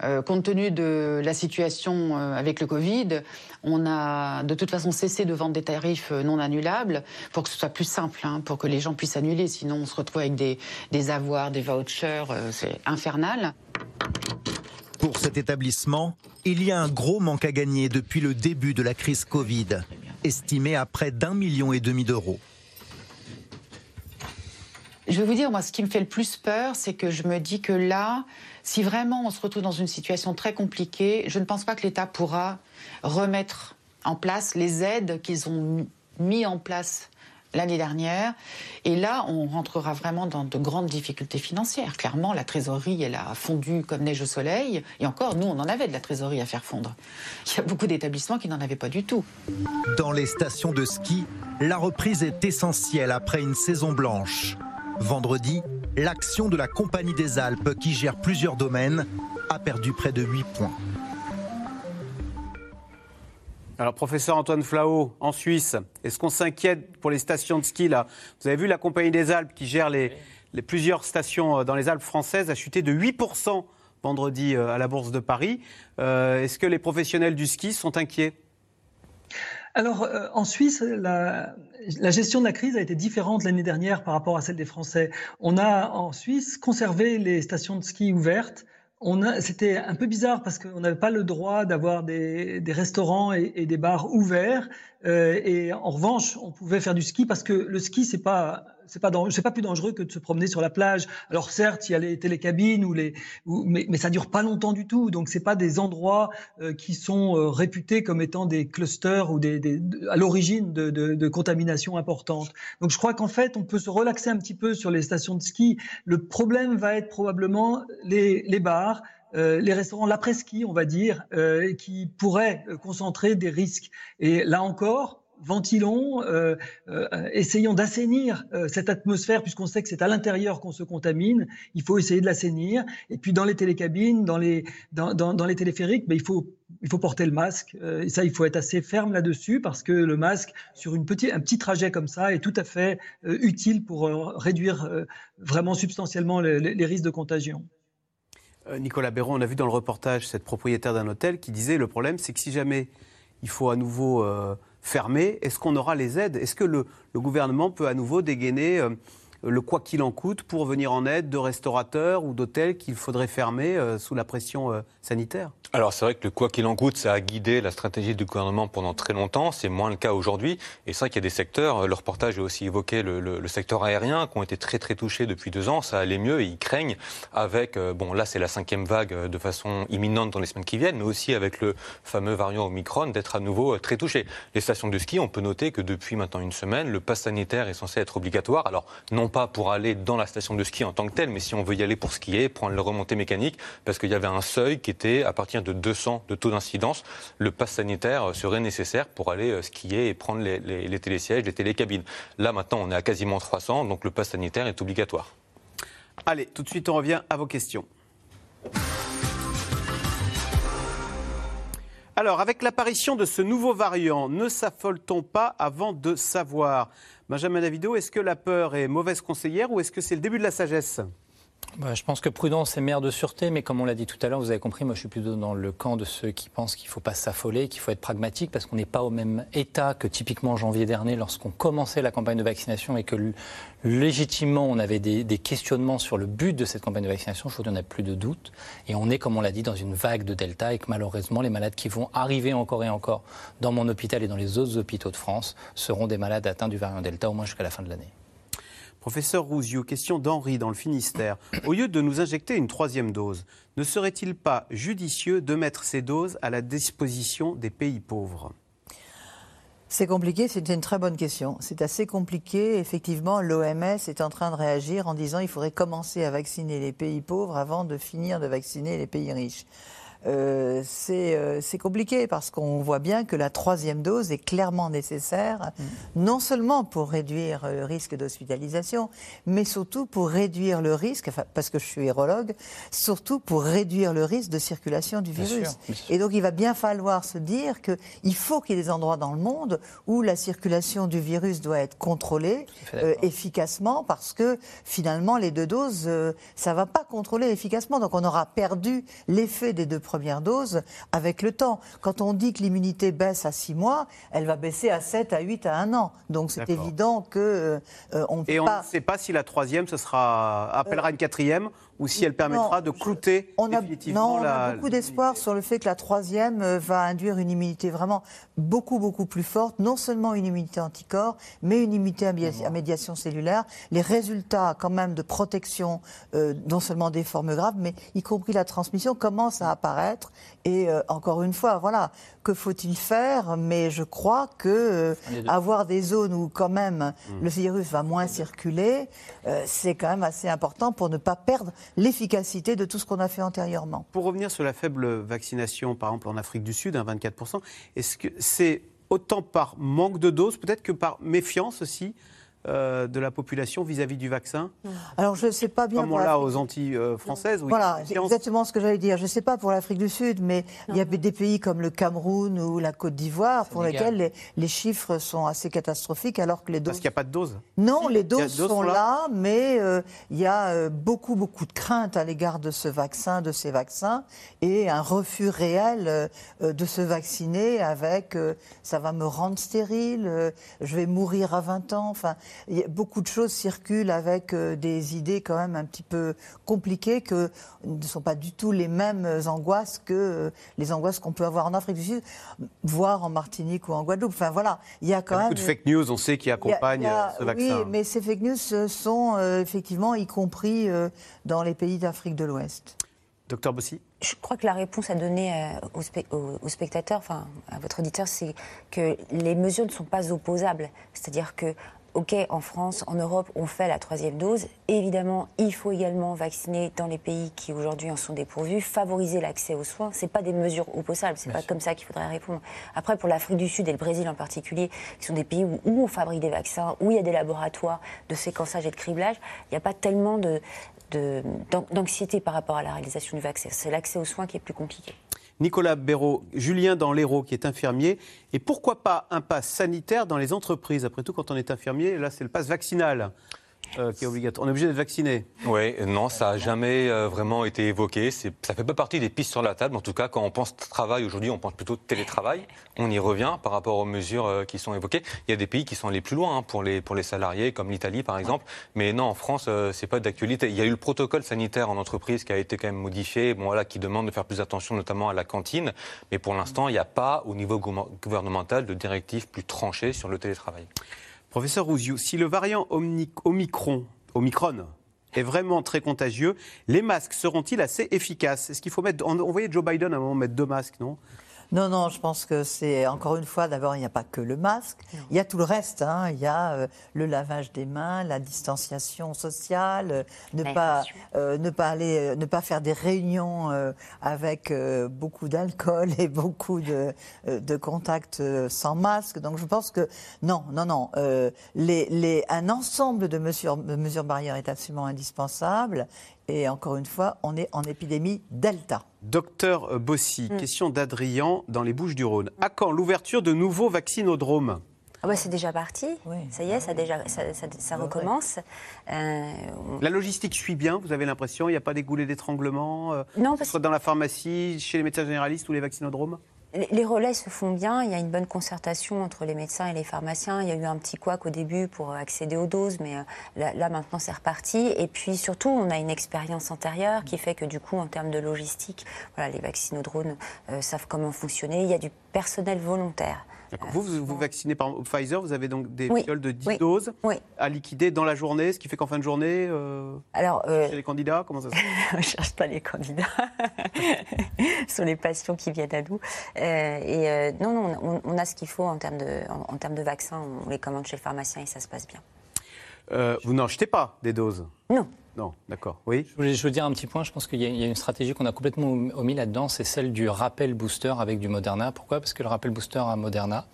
Euh, compte tenu de la situation euh, avec le Covid, on a de toute façon cessé de vendre des tarifs euh, non annulables pour que ce soit plus simple, hein, pour que les gens puissent annuler. Sinon, on se retrouve avec des, des avoirs, des vouchers, c'est infernal. Pour cet établissement, il y a un gros manque à gagner depuis le début de la crise Covid, estimé à près d'un million et demi d'euros. Je vais vous dire, moi, ce qui me fait le plus peur, c'est que je me dis que là, si vraiment on se retrouve dans une situation très compliquée, je ne pense pas que l'État pourra remettre en place les aides qu'ils ont mis en place l'année dernière. Et là, on rentrera vraiment dans de grandes difficultés financières. Clairement, la trésorerie, elle a fondu comme neige au soleil. Et encore, nous, on en avait de la trésorerie à faire fondre. Il y a beaucoup d'établissements qui n'en avaient pas du tout. Dans les stations de ski, la reprise est essentielle après une saison blanche. Vendredi, l'action de la Compagnie des Alpes, qui gère plusieurs domaines, a perdu près de 8 points. Alors, professeur Antoine Flao, en Suisse, est-ce qu'on s'inquiète pour les stations de ski là? Vous avez vu la Compagnie des Alpes qui gère les, plusieurs stations euh, dans les Alpes françaises a chuté de 8% vendredi euh, à la Bourse de Paris. Euh, est-ce que les professionnels du ski sont inquiets? Alors, en Suisse, la, la, gestion de la crise a été différente l'année dernière par rapport à celle des Français. On a en Suisse conservé les stations de ski ouvertes c'était un peu bizarre parce qu'on n'avait pas le droit d'avoir des, restaurants et, des bars ouverts. Euh, et en revanche, on pouvait faire du ski parce que le ski, c'est pas c'est pas c'est pas plus dangereux que de se promener sur la plage. Alors certes, il y a les télécabines ou les, mais, mais ça dure pas longtemps du tout. Donc c'est pas des endroits euh, qui sont euh, réputés comme étant des clusters ou des, à l'origine de, de, de, contamination importante. Donc je crois qu'en fait, on peut se relaxer un petit peu sur les stations de ski. Le problème va être probablement les, bars. Euh, les restaurants l'après-ski, on va dire, qui pourraient concentrer des risques. Et là encore, ventilons, euh, euh, essayons d'assainir euh, cette atmosphère, puisqu'on sait que c'est à l'intérieur qu'on se contamine. Il faut essayer de l'assainir. Et puis dans les télécabines, dans les, dans, dans, les téléphériques, ben, il, faut, il faut porter le masque. et ça, il faut être assez ferme là-dessus, parce que le masque, sur une petit, un petit trajet comme ça, est tout à fait utile pour réduire vraiment substantiellement les, les risques de contagion. Nicolas Béraud, on a vu dans le reportage cette propriétaire d'un hôtel qui disait le problème, c'est que si jamais il faut à nouveau fermé, est-ce qu'on aura les aides? Est-ce que le, gouvernement peut à nouveau dégainer euh, le quoi qu'il en coûte pour venir en aide de restaurateurs ou d'hôtels qu'il faudrait fermer euh, sous la pression euh, sanitaire Alors c'est vrai que le quoi qu'il en coûte, ça a guidé la stratégie du gouvernement pendant très longtemps. C'est moins le cas aujourd'hui. Et c'est vrai qu'il y a des secteurs, le reportage a aussi évoqué le, secteur aérien, qui ont été très très touchés depuis deux ans. Ça allait mieux et ils craignent avec, euh, bon là c'est la cinquième vague de façon imminente dans les semaines qui viennent, mais aussi avec le fameux variant Omicron d'être à nouveau très touché. Les stations de ski, on peut noter que depuis maintenant une semaine, le pass sanitaire est censé être obligatoire. Alors non pas pour aller dans la station de ski en tant que telle, mais si on veut y aller pour skier, prendre le remontée mécanique, parce qu'il y avait un seuil qui était à partir de 200 de taux d'incidence, le pass sanitaire serait nécessaire pour aller euh, skier et prendre les, les télésièges, les télécabines. Là maintenant, on est à quasiment 300, donc le pass sanitaire est obligatoire. Allez, tout de suite, on revient à vos questions. Alors, avec l'apparition de ce nouveau variant, ne s'affole-t-on pas avant de savoir Benjamin Davido, est-ce que la peur est mauvaise conseillère ou est-ce que c'est le début de la sagesse? Je pense que prudence est mère de sûreté, mais comme on l'a dit tout à l'heure, vous avez compris, moi je suis plutôt dans le camp de ceux qui pensent qu'il ne faut pas s'affoler, qu'il faut être pragmatique, parce qu'on n'est pas au même état que typiquement en janvier dernier, lorsqu'on commençait la campagne de vaccination et que légitimement on avait des, questionnements sur le but de cette campagne de vaccination. Je n'y en a plus de doute. Et on est, comme on l'a dit, dans une vague de Delta et que malheureusement les malades qui vont arriver encore et encore dans mon hôpital et dans les autres hôpitaux de France seront des malades atteints du variant Delta au moins jusqu'à la fin de l'année. Professeur Rouziou, question d'Henri dans le Finistère. Au lieu de nous injecter une troisième dose, ne serait-il pas judicieux de mettre ces doses à la disposition des pays pauvres? C'est compliqué, c'est une très bonne question. C'est assez compliqué. Effectivement, l'OMS est en train de réagir en disant qu'il faudrait commencer à vacciner les pays pauvres avant de finir de vacciner les pays riches. Euh, euh, c'est compliqué parce qu'on voit bien que la troisième dose est clairement nécessaire, mm. non seulement pour réduire le risque d'hospitalisation, mais surtout pour réduire le risque, parce que je suis virologue, surtout pour réduire le risque de circulation du virus. Et donc il va bien falloir se dire qu'il faut qu'il y ait des endroits dans le monde où la circulation du virus doit être contrôlée euh, efficacement, parce que finalement les deux doses, ça ne va pas contrôler efficacement. Donc on aura perdu l'effet des deux première dose avec le temps. Quand on dit que l'immunité baisse à 6 mois, elle va baisser à 7, à 8, à 1 an. Donc c'est évident que euh, on Et on ne sait pas si la troisième, ce sera appellera une quatrième ou si elle permettra de clouter on a, définitivement non, on a beaucoup d'espoir sur le fait que la troisième euh, va induire une immunité vraiment beaucoup, beaucoup plus forte. Non seulement une immunité anticorps, mais une immunité à médiation cellulaire. Les résultats, quand même, de protection, euh, non seulement des formes graves, mais y compris la transmission, commencent à apparaître. Et euh, encore une fois, voilà, que faut-il faire Mais je crois que euh, avoir des zones où, quand même, le virus va moins circuler, euh, c'est quand même assez important pour ne pas perdre l'efficacité de tout ce qu'on a fait antérieurement. Pour revenir sur la faible vaccination, par exemple en Afrique du Sud, hein, 24%, est-ce que c'est autant par manque de doses, peut-être que par méfiance aussi euh, de la population vis-à-vis du vaccin Alors, je ne sais pas bien. Comme on pour l'a l'Afrique- aux Antilles euh, françaises où Voilà, c'est exactement ce que j'allais dire. Je ne sais pas pour l'Afrique du Sud, mais il y a des pays comme le Cameroun ou la Côte d'Ivoire pour lesquels les, les chiffres sont assez catastrophiques, alors que les doses. Parce qu'il n'y a pas de dose Non, les doses doses sont là là, mais euh, il y a euh, beaucoup, beaucoup de craintes à l'égard de ce vaccin, de ces vaccins, et un refus réel de se vacciner avec euh, ça va me rendre stérile, euh, je vais mourir à 20 ans. Enfin, beaucoup de choses circulent avec euh, des idées quand même un petit peu compliquées que ne sont pas du tout les mêmes angoisses que euh, les angoisses qu'on peut avoir en Afrique du Sud, voire en Martinique ou en Guadeloupe. Enfin voilà, il y a Il y quand a même beaucoup de fake news, on sait, qui il y a- accompagnent il y a- euh, ce vaccin. Oui, mais ces fake news sont effectivement y compris dans les pays d'Afrique de l'Ouest. Docteur Bossy Je crois que la réponse à donner aux, spe- aux spectateurs, enfin à votre auditeur, c'est que les mesures ne sont pas opposables. C'est-à-dire que, OK, en France, en Europe, on fait la troisième dose. Évidemment, il faut également vacciner dans les pays qui aujourd'hui en sont dépourvus, favoriser l'accès aux soins. C'est pas des mesures opposables. C'est pas comme ça qu'il faudrait répondre. Après, pour l'Afrique du Sud et le Brésil en particulier, qui sont des pays où, où on fabrique des vaccins, où il y a des laboratoires de séquençage et de criblage, il n'y a pas tellement de de- d'anxiété par rapport à la réalisation du vaccin. C'est l'accès aux soins qui est plus compliqué. Nicolas Béraud, Julien dans l'Hérault qui est infirmier. Et pourquoi pas un pass sanitaire dans les entreprises? Après tout, quand on est infirmier, là, c'est le pass vaccinal euh. On est obligé d'être vacciné. Oui, non, ça n'a jamais euh, vraiment été évoqué. Ça fait pas partie des pistes sur la table. En tout cas, quand on pense travail aujourd'hui, on pense plutôt télétravail. On y revient par rapport aux mesures euh, qui sont évoquées. Il y a des pays qui sont allés plus loin hein, pour, les, pour les salariés, comme l'Italie par exemple. Mais non, en France, c'est pas d'actualité. Il y a eu le protocole sanitaire en entreprise qui a été quand même modifié, bon, voilà, qui demande de faire plus attention notamment à la cantine. Mais pour l'instant, il n'y a pas au niveau gouvernement- gouvernemental de directive plus tranchée sur le télétravail. Professeur Rouziou, si le variant Omicron, est vraiment très contagieux, les masques seront-ils assez efficaces? Est-ce qu'il faut mettre. Voyait Joe Biden à un moment mettre deux masques, non? Non, non, je pense que c'est encore une fois, d'abord, il n'y a pas que le masque, il y a tout le reste. hein. Il y a euh, le lavage des mains, la distanciation sociale, euh, ne pas, euh, ne pas aller, ne pas faire des réunions avec beaucoup d'alcool et beaucoup de, de contacts sans masque. Donc, je pense que non, non, non. les, les, un ensemble de mesures, de mesures barrières est absolument indispensable. Et encore une fois, on est en épidémie Delta. Docteur Bossy, Mm. question d'Adrien dans les Bouches-du-Rhône. À quand l'ouverture de nouveaux vaccinodromes? Ah bah, c'est déjà parti. Ça y est, ça, déjà, ça, ça- ça recommence. Euh, La logistique suit bien, vous avez l'impression? Il n'y a pas des goulets d'étranglement euh, Non, que ce parce soit dans la pharmacie, chez les médecins généralistes ou les vaccinodromes? Les relais se font bien, il y a une bonne concertation entre les médecins et les pharmaciens. Il y a eu un petit couac au début pour accéder aux doses, mais euh, là, là, maintenant c'est reparti. Et puis surtout, on a une expérience antérieure qui fait que du coup, en termes de logistique, voilà, les vaccinodrones euh, savent comment fonctionner. Il y a du personnel volontaire. Vous, vous, vous vaccinez par exemple, au Pfizer, vous avez donc des Oui. fioles de 10 Oui. doses Oui. à liquider dans la journée, ce qui fait qu'en fin de journée, euh, Alors, euh, chez les candidats, comment ça se passe? On ne cherche pas les candidats, ce sont les patients qui viennent à nous. Euh, et euh, non, non, on, on a ce qu'il faut en termes, de, en, en termes de vaccins, on les commande chez le pharmacien et ça se passe bien. Euh, Vous n'en jetez pas des doses Non. Non, d'accord. Oui Je voulais, je dire un petit point, je pense qu'il y, a- il y a une stratégie qu'on a complètement om- omis là-dedans, c'est celle du rappel booster avec du Moderna. Pourquoi? Parce que le rappel booster à Moderna,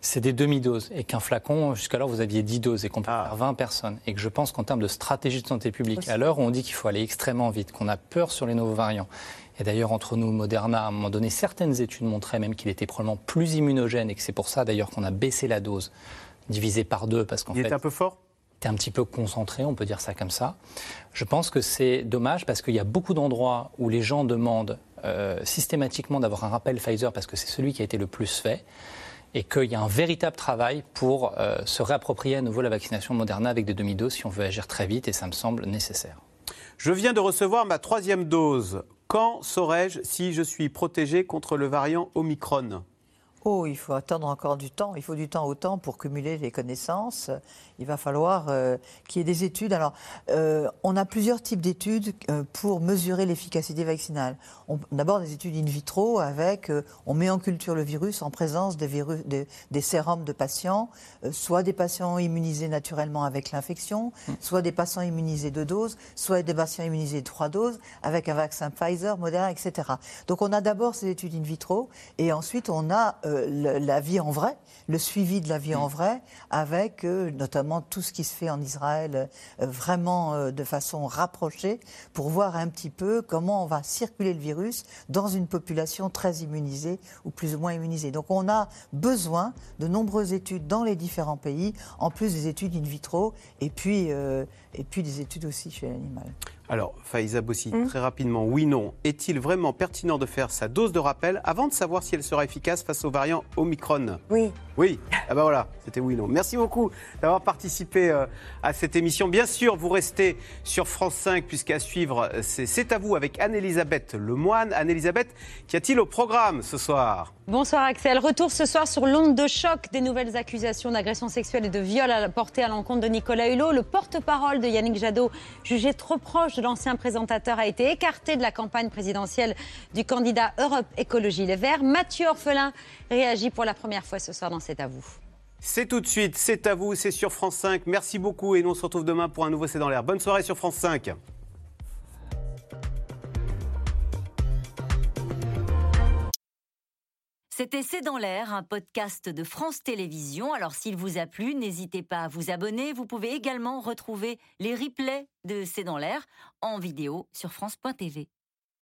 c'est des demi-doses et qu'un flacon, jusqu'alors vous aviez 10 doses et qu'on peut faire 20 personnes. Et que je pense qu'en termes de stratégie de santé publique, à l'heure où on dit qu'il faut aller extrêmement vite, qu'on a peur sur les nouveaux variants, et d'ailleurs entre nous, Moderna, à un moment donné, certaines études montraient même qu'il était probablement plus immunogène et que c'est pour ça d'ailleurs qu'on a baissé la dose, divisé par deux, parce qu'en Il fait... était un peu fort? Était un petit peu concentré, on peut dire ça comme ça. Je pense que c'est dommage parce qu'il y a beaucoup d'endroits où les gens demandent euh, systématiquement d'avoir un rappel Pfizer parce que c'est celui qui a été le plus fait et qu'il y a un véritable travail pour euh, se réapproprier à nouveau la vaccination Moderna avec des demi-doses si on veut agir très vite et ça me semble nécessaire. Je viens de recevoir ma troisième dose. Quand saurai-je si je suis protégé contre le variant Omicron? Il faut attendre encore du temps. Il faut du temps au temps pour cumuler les connaissances. Il va falloir euh, qu'il y ait des études. Alors, euh, on a plusieurs types d'études euh, pour mesurer l'efficacité vaccinale. D'abord, des études in vitro avec, on met en culture le virus en présence des, virus, des sérums de patients, soit des patients immunisés naturellement avec l'infection, mm. soit des patients immunisés de doses, soit des patients immunisés de trois doses avec un vaccin Pfizer, Moderna, etc. Donc, on a d'abord ces études in vitro et ensuite on a la vie en vrai, le suivi de la vie en vrai, avec euh, notamment tout ce qui se fait en Israël euh, vraiment euh, de façon rapprochée, pour voir un petit peu comment on va circuler le virus dans une population très immunisée ou plus ou moins immunisée. Donc on a besoin de nombreuses études dans les différents pays, en plus des études in vitro, et puis, et puis des études aussi chez l'animal. Alors, Faïza Bossi, hum. très rapidement, oui, non. Est-il vraiment pertinent de faire sa dose de rappel avant de savoir si elle sera efficace face au variant Omicron? Oui. Oui. Ah ben voilà, c'était oui, non. Merci beaucoup d'avoir participé euh, à cette émission. Bien sûr, vous restez sur France 5, puisqu'à suivre, c'est à vous avec Anne-Elisabeth Lemoine. Anne-Elisabeth, qu'y a-t-il au programme ce soir? Bonsoir Axel. Retour ce soir sur l'onde de choc des nouvelles accusations d'agression sexuelle et de viol portées à l'encontre de Nicolas Hulot. Le porte-parole de Yannick Jadot, jugé trop proche de l'ancien présentateur, a été écarté de la campagne présidentielle du candidat Europe Écologie Les Verts. Mathieu Orphelin réagit pour la première fois ce soir dans C'est à vous. C'est tout de suite, c'est à vous, c'est sur France 5. Merci beaucoup et nous on se retrouve demain pour un nouveau C'est dans l'air. Bonne soirée sur France 5. C'était C'est dans l'air, un podcast de France Télévisions. Alors s'il vous a plu, n'hésitez pas à vous abonner. Vous pouvez également retrouver les replays de C'est dans l'air en vidéo sur France.tv.